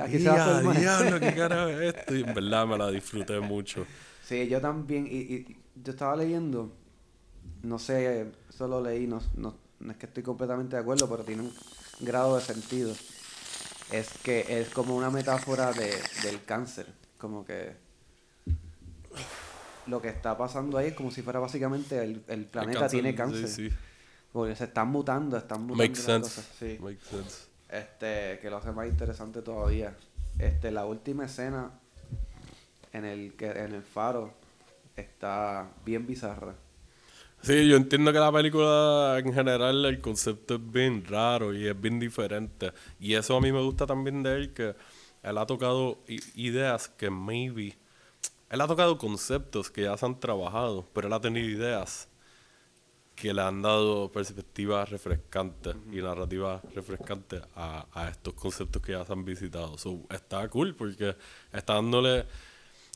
Aquí se va a ¡Ya, formar". diablo, qué carajo es esto y en verdad me la disfruté mucho Sí, yo también, y, y yo estaba leyendo, no sé, eso lo leí, no, no, no es que estoy completamente de acuerdo, pero tiene un grado de sentido. Es que es como una metáfora de, del cáncer, como que lo que está pasando ahí es como si fuera básicamente el, el planeta cáncer, tiene cáncer. sí. Porque se están mutando, están mutando Makes sense. cosas. Sí. Makes sense. Este, que lo hace más interesante todavía. Este, la última escena en el que en el faro está bien bizarra. Sí, yo entiendo que la película en general el concepto es bien raro y es bien diferente. Y eso a mí me gusta también de él, que él ha tocado ideas que maybe... Él ha tocado conceptos que ya se han trabajado, pero él ha tenido ideas que le han dado perspectivas refrescantes y narrativas refrescantes a, a estos conceptos que ya se han visitado. So, está cool porque está dándole...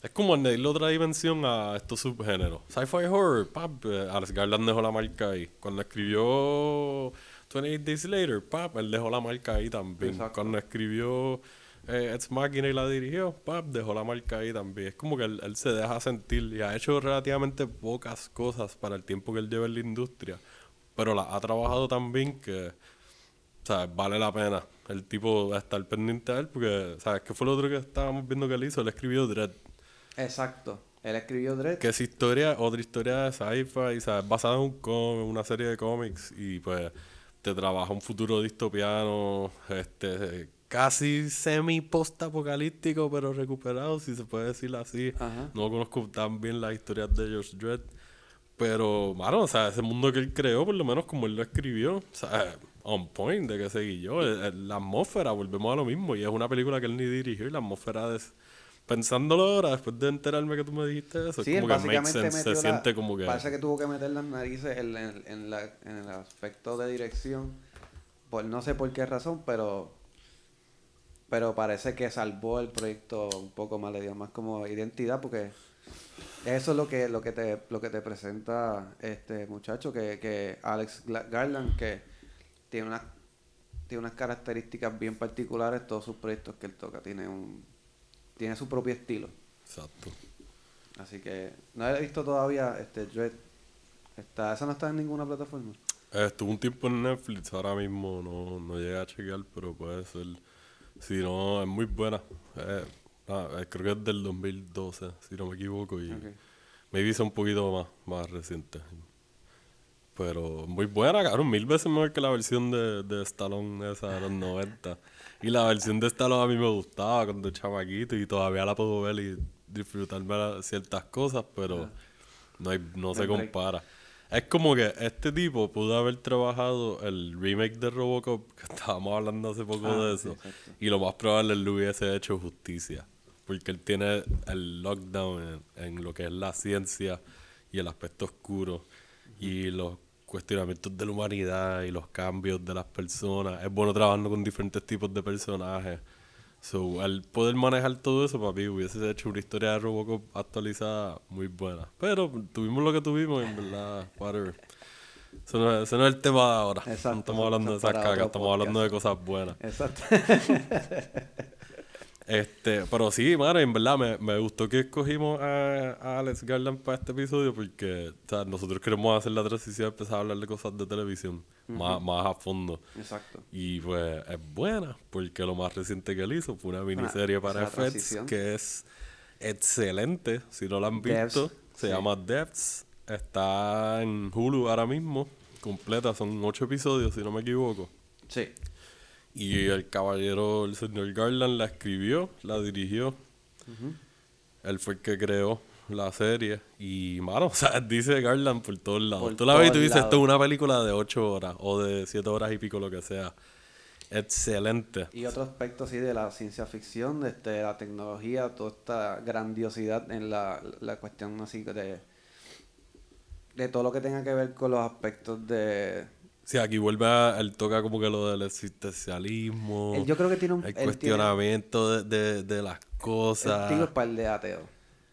Es como añadirle otra dimensión a estos subgéneros. Sci-fi horror, pap, eh, Alex Garland dejó la marca ahí. Cuando escribió 28 Days Later, pap, él dejó la marca ahí también. Exacto. Cuando escribió eh, Ex Machina y la dirigió, pap, dejó la marca ahí también. Es como que él, él se deja sentir y ha hecho relativamente pocas cosas para el tiempo que él lleva en la industria. Pero las ha trabajado tan bien que, ¿sabes? Vale la pena el tipo estar pendiente a él porque, ¿sabes? ¿Qué fue lo otro que estábamos viendo que él hizo? Él escribió Dread. Exacto. Él escribió Dread. Que es historia, otra historia de sci-fi, ¿sabes? Basada en un cómic, una serie de cómics y pues te trabaja un futuro distopiano, este, casi semi-post-apocalíptico, pero recuperado, si se puede decir así. Ajá. No conozco tan bien las historias de George Dredd, pero, mano, o sea, ese mundo que él creó, por lo menos como él lo escribió, o sea, on point de que seguí yo. El- el- La atmósfera, volvemos a lo mismo, y es una película que él ni dirigió, y la atmósfera de... Pensándolo ahora, después de enterarme que tú me dijiste eso, Sí, es como que sense, se la- siente como que... Parece que tuvo que meter las narices en, en- en la- en el aspecto de dirección. Por no sé por qué razón, pero pero parece que salvó el proyecto un poco más, le dio más como identidad, porque eso es lo que, lo que te, lo que te presenta este muchacho, que, que Alex Garland, que tiene unas, tiene unas características bien particulares, todos sus proyectos que él toca, tiene un, tiene su propio estilo. Exacto. Así que no he visto todavía este Dread. Está, esa no está en ninguna plataforma. Estuvo un tiempo en Netflix, ahora mismo no, no llegué a chequear, pero puede ser. Sí, no, es muy buena. Eh, ah, eh, creo que es del 2012, si no me equivoco. Y Ok. maybe es un poquito más, más reciente. Pero muy buena, cabrón. Mil veces mejor que la versión de, de Stallone esa de los 90. Y la versión de Stallone a mí me gustaba cuando chamaquito y todavía la puedo ver y disfrutarme ciertas cosas, pero no, hay, no se break. compara. Es como que este tipo pudo haber trabajado el remake de Robocop, que estábamos hablando hace poco Ah, de eso, y lo más probable es le hubiese hecho justicia. Porque él tiene el lockdown en, en lo que es la ciencia y el aspecto oscuro y los cuestionamientos de la humanidad y los cambios de las personas. Es bueno trabajando con diferentes tipos de personajes. So, al poder manejar todo eso, papi, hubiese hecho una historia de Robocop actualizada muy buena. Pero tuvimos lo que tuvimos, en verdad, whatever. Eso no, es- ese no es el tema de ahora. Exacto, no estamos hablando de esas otro estamos hablando de cosas buenas. Exacto. Este, pero sí, mano, en verdad me, me gustó que escogimos a, a Alex Garland para este episodio porque o sea, nosotros queremos hacer la transición y empezar a hablar de cosas de televisión más, más a fondo. Exacto. Y pues es buena, porque lo más reciente que él hizo fue una miniserie para FX transición. que es excelente. Si no la han visto, se sí. llama Devs. Está en Hulu ahora mismo, completa, son ocho episodios, si no me equivoco. Sí. Y el caballero, el señor Garland, la escribió, la dirigió. Él fue el que creó la serie. Y, mano, o sea, dice Garland por todos lados. Por tú la ves y tú dices, esto es una película de 8 horas o de 7 horas y pico, lo que sea. Excelente. Y otro aspecto así de la ciencia ficción, este, la tecnología, toda esta grandiosidad en la, la cuestión así de, de todo lo que tenga que ver con los aspectos de... Sí, aquí vuelve a, él toca como que lo del existencialismo. Él, yo creo que tiene un... el tiene- cuestionamiento de, de, de las el cosas. tipo es par de ateo.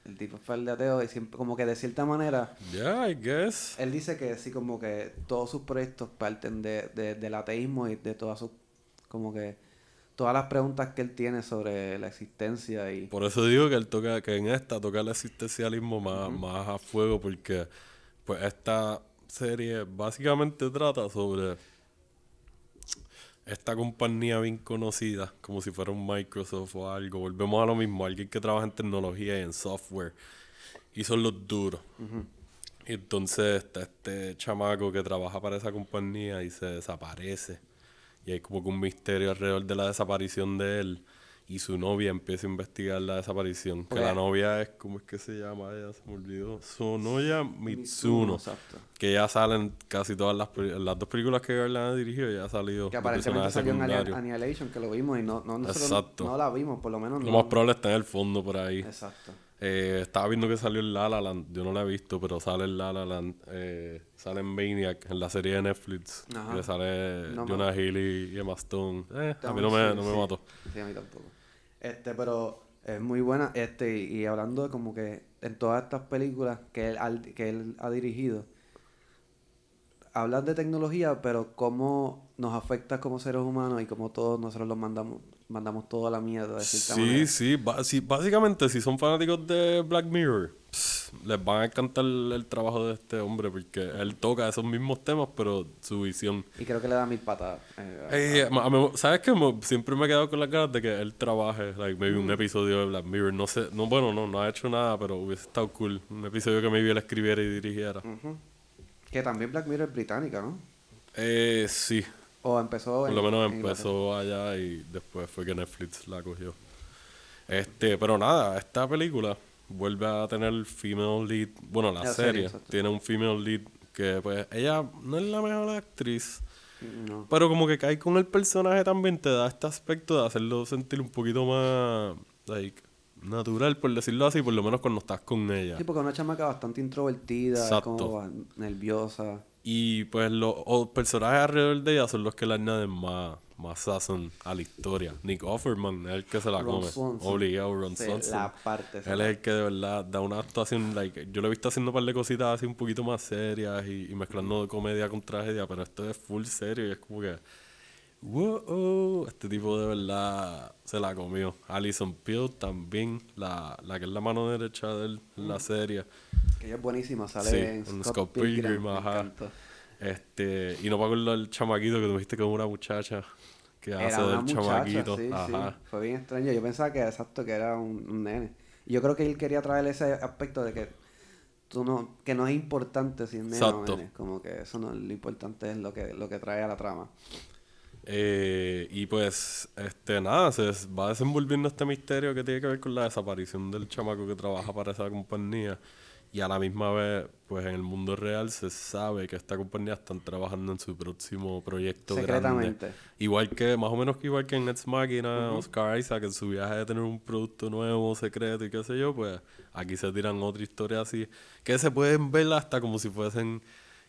El tipo es par de ateo y siempre como que de cierta manera... Yeah, I guess. Él dice que sí, como que todos sus proyectos parten de, de- del ateísmo y de todas sus, como que, todas las preguntas que él tiene sobre la existencia y... Por eso digo que él toca, que en esta toca el existencialismo más, más a fuego, porque pues esta serie básicamente trata sobre esta compañía bien conocida, como si fuera un Microsoft o algo. Volvemos a lo mismo, alguien que trabaja en tecnología y en software. Y son los duros. Y entonces está este chamaco que trabaja para esa compañía y se desaparece. Y hay como que un misterio alrededor de la desaparición de él. Y su novia empieza a investigar la desaparición. Que la novia es, ¿cómo es que se llama ella? Se me olvidó. Sonoya Mitsuno. Exacto. Que ya salen casi todas las, las dos películas que Garland ha dirigido. Ya ha salido Que aparentemente salió en. Annihilation, que lo vimos y no, no, Exacto. no la vimos, por lo menos Lo no. más probable está en el fondo por ahí. Exacto. Eh, estaba viendo que salió en La La Land. Yo no la he visto, pero sale en La La Land. Eh, sale en Maniac, en la serie de Netflix. Ajá. Que sale No Jonah Healy y Emma Stone. Eh, a mí no me, sí, no me sí. mató. Sí, a mí tampoco. Este, pero es muy buena. Este, y, y hablando de como que en todas estas películas que él, al- que él ha dirigido, hablan de tecnología, pero cómo nos afecta como seres humanos y cómo todos nosotros los mandamos, mandamos todo a la mierda de Sí, manera. sí, sí, Básicamente, si son fanáticos de Black Mirror, pss, les van a encantar el, trabajo de este hombre porque él toca esos mismos temas, pero su visión. Y creo que le da mil patadas. eh, a- Eh, ¿Sabes qué? Siempre me he quedado con las ganas de que él trabaje, like, maybe un episodio de Black Mirror. No sé, no, bueno, no, no ha hecho nada, pero hubiese estado cool. Un episodio que maybe él escribiera y dirigiera. Ujú. Que también Black Mirror es británica, ¿no? Eh, sí, O empezó por lo menos en empezó allá y después fue que Netflix la cogió. Este, pero nada, esta película vuelve a tener female lead, bueno, la, La serie, tiene un female lead que pues ella no es la mejor actriz, No. pero como que cae con el personaje también te da este aspecto de hacerlo sentir un poquito más like natural, por decirlo así, por lo menos cuando estás con ella. Sí, porque es una chamaca bastante introvertida, Exacto. como nerviosa. Y pues los o personajes alrededor de ella son los que le añaden más, más sazón a la historia. Nick Offerman es el que se la Ron come. Swanson. Obligado, Ron Se Swanson. la parte. se Él es el que de verdad da una actuación, like, yo lo he visto haciendo un par de cositas así un poquito más serias y, y mezclando comedia con tragedia, pero esto es full serio y es como que, wow, este tipo de verdad se la comió. Alison Peel también, la, la que es la mano derecha de él en la serie. Que ella es buenísima, sale Sí, en Scott, Scott Pilgrim. Ajá. Este, y no me acuerdo el chamaquito que tuviste con una muchacha que hace Era una del muchacha, chamaquito. sí, sí. Fue bien extraño. Yo pensaba que exacto que era un, un nene. Y yo creo que él quería traer ese aspecto de que tú no, que no es importante si es nene o nene. Como que eso no, lo importante es lo que, lo que trae a la trama. Eh, y pues, este, nada, se va desenvolviendo este misterio que tiene que ver con la desaparición del chamaco que trabaja para esa compañía. Y a la misma vez, pues en el mundo real se sabe que esta compañía están trabajando en su próximo proyecto grande. Secretamente. Igual que, más o menos que igual que en Ex Machina, Oscar Isaac, en su viaje de tener un producto nuevo, secreto y qué sé yo, pues aquí se tiran otra historia así, que se pueden ver hasta como si fuesen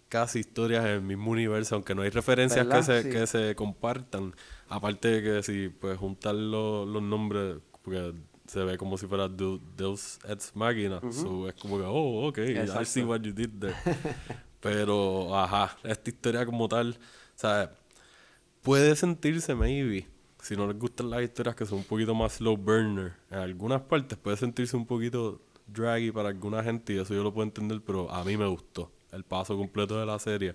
casi historias en el mismo universo, aunque no hay referencias que se, Sí. que se compartan. Aparte de que si pues juntar lo- los nombres, porque se ve como si fuera Deus Ex Machina, so es como que, oh, ok, I see Exacto. what you did there. Pero, ajá, esta historia como tal, ¿sabes? Puede sentirse, maybe, si no les gustan las historias que son un poquito más slow burner, en algunas partes puede sentirse un poquito draggy para alguna gente y eso yo lo puedo entender, pero a mí me gustó el paso completo de la serie.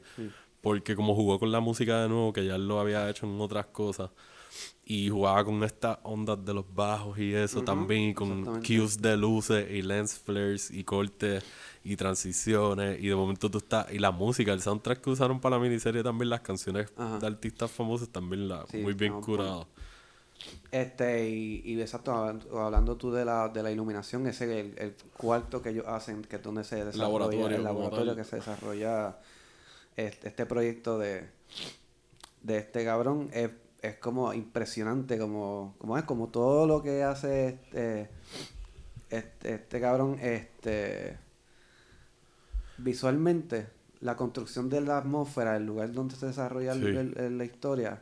Porque como jugó con la música de nuevo, que ya él lo había hecho en otras cosas, y jugaba con estas ondas de los bajos y eso también, y con cues de luces y lens flares y cortes y transiciones, y de momento tú estás, y la música, el soundtrack que usaron para la miniserie también, las canciones Ajá. de artistas famosos también, la, Sí, muy bien estaban curado. Este, y, y exacto, hablando, tú de la, de la iluminación, ese es el, el cuarto que ellos hacen, que es donde se desarrolla Laboratorio el laboratorio que se desarrolla este, este proyecto de, de este cabrón, es, es como impresionante, como, como es, como todo lo que hace este, este, este cabrón, este visualmente, la construcción de la atmósfera, el lugar donde se desarrolla el- Sí. el- el- la historia,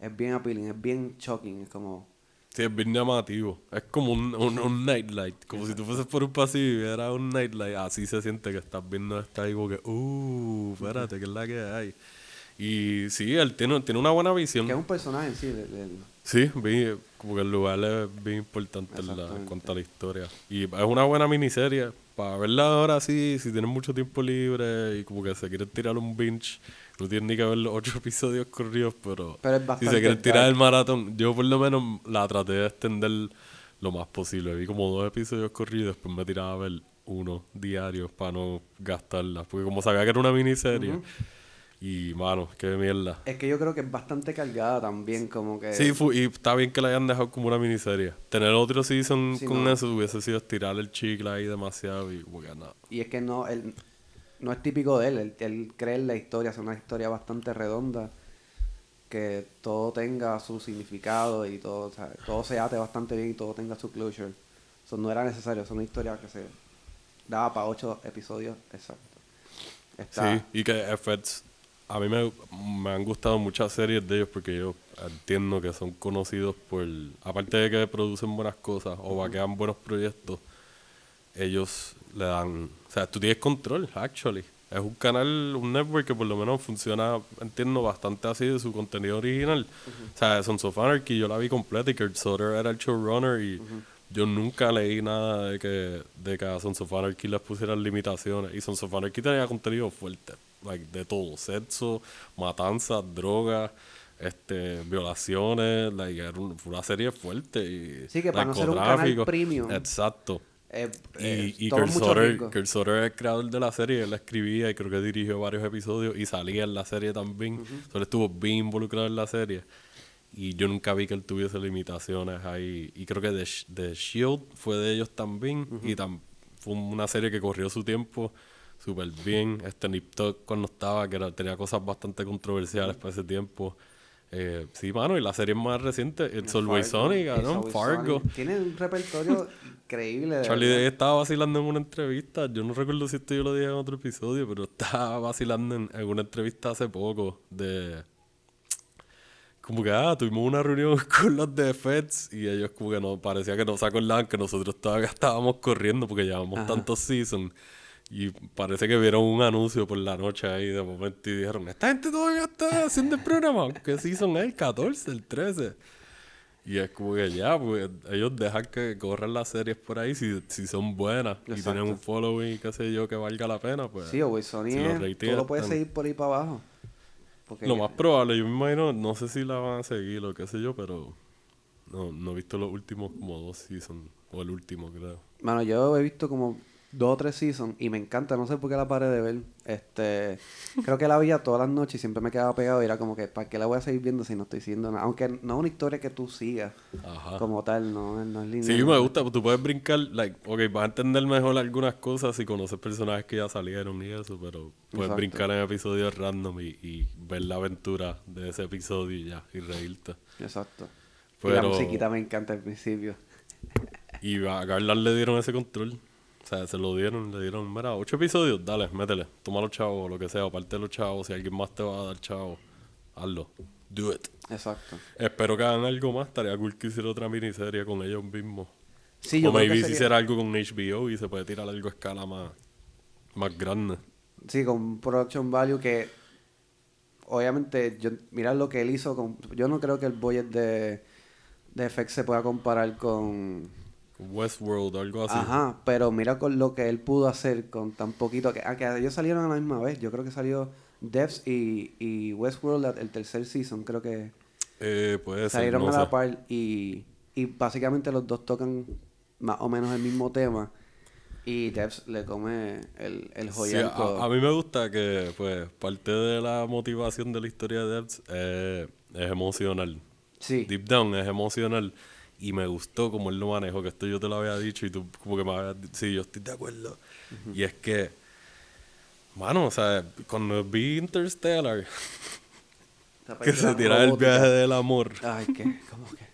es bien appealing, es bien shocking, es como... Sí, es bien llamativo. Es como un, un, un nightlight. Como si tú fueses por un pasillo y vieras un nightlight. Así se siente que estás viendo esta ahí como que, uh, espérate, que es la que hay. Y sí, él tiene, tiene una buena visión. Que es un personaje en sí. del- del- Sí, vi- como que el lugar es bien importante en, la, en cuanto a la historia. Y es una buena miniserie. Para verla ahora sí, si tienen mucho tiempo libre y como que se quieren tirar un binge, no tienen ni que ver los ocho episodios corridos, pero, si se quieren tirar el maratón, yo por lo menos la traté de extender lo más posible. Vi como dos episodios corridos, después me tiraba a ver uno diarios para no gastarla. Porque como sabía que era una miniserie, y mano, qué mierda. Es que yo creo que es bastante cargada también, como que... Sí, y está bien que la hayan dejado como una miniserie. Tener otro season Sí, con no. eso hubiese sido estirar el chicle ahí demasiado y bueno, nada. Y es que no, él, no es típico de él, él, él cree en la historia, es una historia bastante redonda, que todo tenga su significado y todo, o sea, todo se ate bastante bien y todo tenga su closure. Eso no era necesario, es una historia que se daba para ocho episodios, exacto. Está, Sí, y que FX, a mí me, me han gustado muchas series de ellos porque yo entiendo que son conocidos por, aparte de que producen buenas cosas o vaquean buenos proyectos, ellos le dan, o sea, tú tienes control, actually. Es un canal, un network que por lo menos funciona, entiendo, bastante así de su contenido original. O sea, Sons of Anarchy yo la vi completa y Kurt Sutter era el showrunner y yo nunca leí nada de que, de que a Sons of Anarchy les pusieran limitaciones. Y Sons of Anarchy tenía contenido fuerte, like, de todo, sexo, matanzas, drogas, este, violaciones, like, era un- fue una serie fuerte. Y Sí, que para no ser un canal premium. Exacto. eh, eh, Y, y Kurt Sutter. Kurt Sutter es el creador de la serie, él la escribía y creo que dirigió varios episodios y salía en la serie también. Solo estuvo bien involucrado en la serie. Y yo nunca vi que él tuviese limitaciones ahí. Y creo que The, The Shield fue de ellos también. Y tam- fue una serie que corrió su tiempo súper bien. Este Nip Tuck cuando estaba, que era- tenía cosas bastante controversiales para ese tiempo. Eh, sí, mano, y la serie más reciente, It's Always Fargo, Sunny, It's ¿no? Always Fargo. Tiene un repertorio increíble. de Charlie verdad. Day estaba vacilando en una entrevista. Yo no recuerdo si esto yo lo dije en otro episodio, pero estaba vacilando en, en una entrevista hace poco de. Como que, ah, tuvimos una reunión con los de Feds y ellos, como que no, parecía que no se acordaban que nosotros todavía estábamos corriendo porque llevamos Ajá. tantos seasons. Y parece que vieron un anuncio por la noche ahí de momento y dijeron: Esta gente todavía está haciendo el programa. ¿Qué season es? ¿El 14? ¿El 13? Y es como que ya, pues ellos dejan que corran las series por ahí si, si son buenas y Exacto. tienen un following, qué sé yo, que valga la pena, pues. Sí, Always Sunny si los es- rating tú lo puedes están- seguir por ahí para abajo. Porque Lo más probable, yo me imagino, no sé si la van a seguir o qué sé yo, pero no, no he visto los últimos como dos seasons, o el último creo. Mano, yo he visto como dos o tres seasons y me encanta, no sé por qué la paré de ver. Este, creo que la veía todas las noches y siempre me quedaba pegado y era como que, ¿para qué la voy a seguir viendo si no estoy siguiendo nada? Aunque no es una historia que tú sigas Ajá. como tal, no, es- no es lineal. Sí, me gusta, tú puedes brincar, like, ok, vas a entender mejor algunas cosas si conoces personajes que ya salieron y eso, pero puedes Exacto. brincar en episodios random y, y ver la aventura de ese episodio y ya, y reírte. Exacto. Y la musiquita me encanta al principio. Y a Garland le dieron ese control. O sea, se lo dieron, le dieron, mira, ocho episodios, dale, métele, toma los chavos, o lo que sea, aparte de los chavos, si alguien más te va a dar chavos, hazlo, do it. Exacto. Espero que hagan algo más, estaría cool que hiciera otra miniserie con ellos mismos. Sí, yo o creo que maybe si sería- hiciera algo con HBO y se puede tirar algo a escala más, más grande. Sí, con production value que obviamente yo mira lo que él hizo con yo no creo que el budget de de FX se pueda comparar con Westworld algo así. ajá, pero mira con lo que él pudo hacer con tan poquito que, ah, que ellos salieron a la misma vez. Yo creo que salió Devs y, y Westworld el tercer season, creo que Eh, puede ser, salieron no a la sé. par y, y básicamente los dos tocan más o menos el mismo tema y Devs le come el, el Sí, a, mí me gusta que, pues, parte de la motivación de la historia de Debs eh, es emocional. sí, Deep down es emocional. Y me gustó como él lo manejó, que esto yo te lo había dicho y tú como que me habías dicho, sí, yo estoy de acuerdo. Y es que, mano, o sea, cuando vi Interstellar, que se película tira el viaje del amor, Ay, que, como que.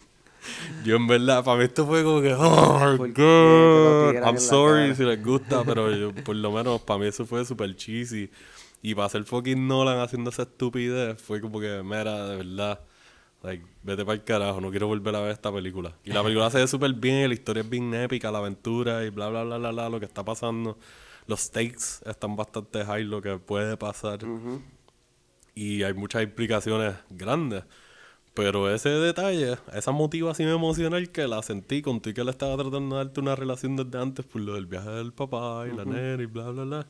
yo en verdad, para mí esto fue como que, oh my ¿Por qué te lo god, I'm sorry si les gusta, pero yo, por lo menos para mí eso fue súper cheesy. Y para ser fucking Nolan haciendo esa estupidez, fue como que, mira, de verdad, like, vete para el carajo, no quiero volver a ver esta película. Y la película se ve súper bien, la historia es bien épica, la aventura y bla, bla, bla, bla, bla, lo que está pasando. Los stakes están bastante high, lo que puede pasar Ujú. y hay muchas implicaciones grandes. Pero ese detalle, esa motivación emocional que la sentí con tú y que le estaba tratando de darte una relación desde antes por lo del viaje del papá y la nena y bla, bla, bla.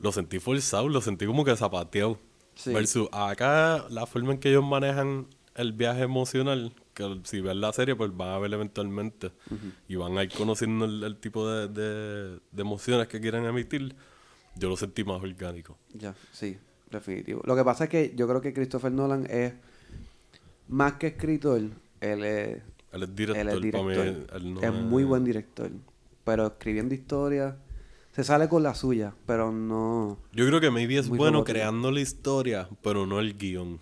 Lo sentí forzado, lo sentí como que zapateado. Sí. Versus acá, la forma en que ellos manejan el viaje emocional, que si ven la serie, pues van a ver eventualmente. Y van a ir conociendo el, el tipo de, de- de emociones que quieren emitir. Yo lo sentí más orgánico. Ya, sí, definitivo. Lo que pasa es que yo creo que Christopher Nolan es más que escritor, él es, Él es director, él es para mí. director. él no es muy buen director. Pero escribiendo historias, se sale con la suya, pero no... Yo creo que maybe es bueno creando la historia, pero no el guion.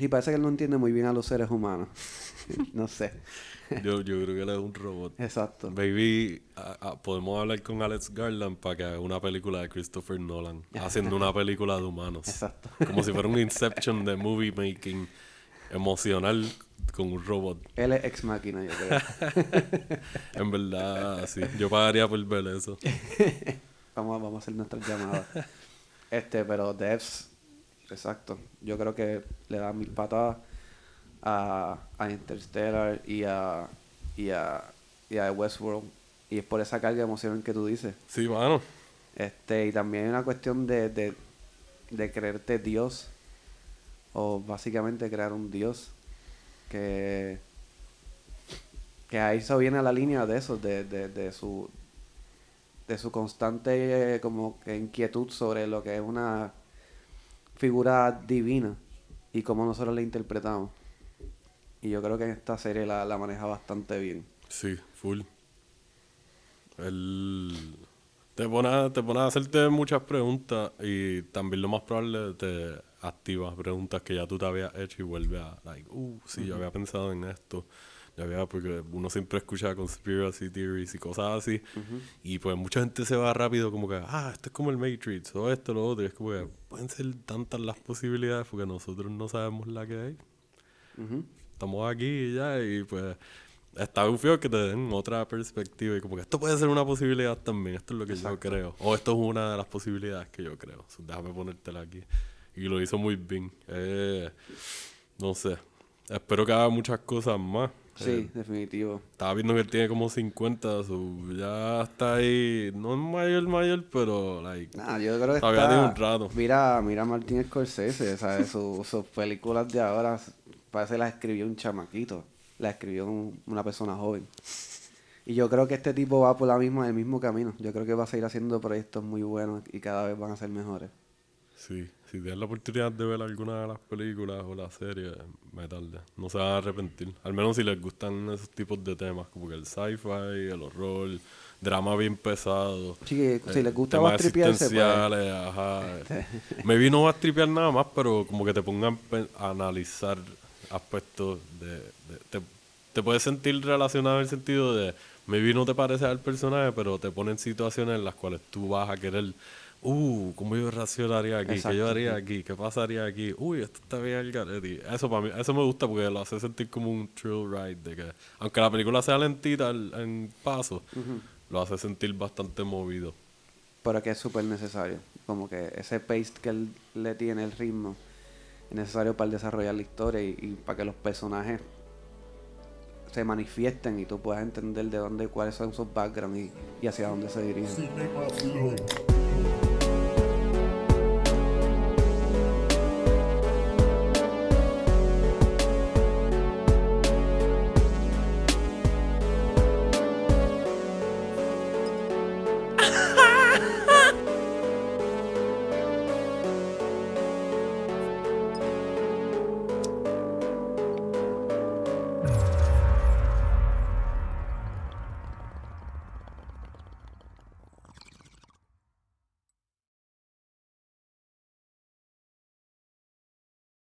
Sí, parece que él no entiende muy bien a los seres humanos. no sé. Yo, yo creo que él es un robot. Exacto. Baby, a- a- podemos hablar con Alex Garland para que haga una película de Christopher Nolan, haciendo una película de humanos. Exacto. Como si fuera un Inception de movie making emocional con un robot. Él es ex máquina, yo creo. En verdad, sí. Yo pagaría por ver eso. Vamos, a- vamos a hacer nuestras llamadas. Este, pero Devs, exacto. Yo creo que le da mil patadas a, a Interstellar y a, y a y a Westworld. Y es por esa carga emocional que tú dices. Sí, mano. Este, y también hay una cuestión de, de, de creerte Dios. O básicamente crear un Dios. Que, que ahí se viene a la línea de eso, de, de, de su de su constante eh, como que inquietud sobre lo que es una figura divina y cómo nosotros la interpretamos. Y yo creo que en esta serie la, la maneja bastante bien. Sí, full. Él te pone, a, te pone a hacerte muchas preguntas y también lo más probable te activa preguntas que ya tú te habías hecho y vuelve a, like, uh, sí, yo había pensado en esto. Yo porque uno siempre escucha conspiracy theories y cosas así. Y pues mucha gente se va rápido como que, ah, esto es como el Matrix o esto, lo otro. Y es como que pueden ser tantas las posibilidades porque nosotros no sabemos la que hay Ujú. estamos aquí y ya, y pues está bufio que te den otra perspectiva y como que esto puede ser una posibilidad también, esto es lo que yo Exacto. creo, o esto es una de las posibilidades que yo creo, So, déjame ponértela aquí. Y lo hizo muy bien. Eh, no sé, espero que haga muchas cosas más. Sí, definitivo. Estaba viendo que él tiene como 50, so ya está ahí, no es mayor, mayor, pero like, Nah, yo creo que Todavía está... tiene un rato. Mira, mira a Martin Scorsese, ¿sabes? Su- sus películas de ahora parece que las escribió un chamaquito. Las escribió un- una persona joven. Y yo creo que este tipo va por la misma, el mismo camino. Yo creo que va a seguir haciendo proyectos muy buenos y cada vez van a ser mejores. Sí, si tienes la oportunidad de ver alguna de las películas o las series, metalde, no se van a arrepentir. Al menos si les gustan esos tipos de temas, como que el sci-fi, el horror, drama bien pesado. Sí, si eh, les gusta más tripearse, pues, ajá. Me vino a tripear nada más, pero como que te pongan a analizar aspectos de... de- te, te puedes sentir relacionado en el sentido de, maybe no te parece al personaje, pero te ponen situaciones en las cuales tú vas a querer, uh, ¿cómo yo reaccionaría aquí? ¿Qué yo haría sí. aquí? ¿Qué pasaría aquí? Uy, esto está bien al garete. Eso para mí, eso me gusta porque lo hace sentir como un thrill ride, de que, aunque la película sea lentita en paso, lo hace sentir bastante movido. pero que es súper necesario. Como que ese pace que él le tiene, el ritmo, es necesario para desarrollar la historia y, y para que los personajes se manifiesten y tú puedas entender de dónde, cuáles son sus backgrounds y, y hacia dónde se dirigen.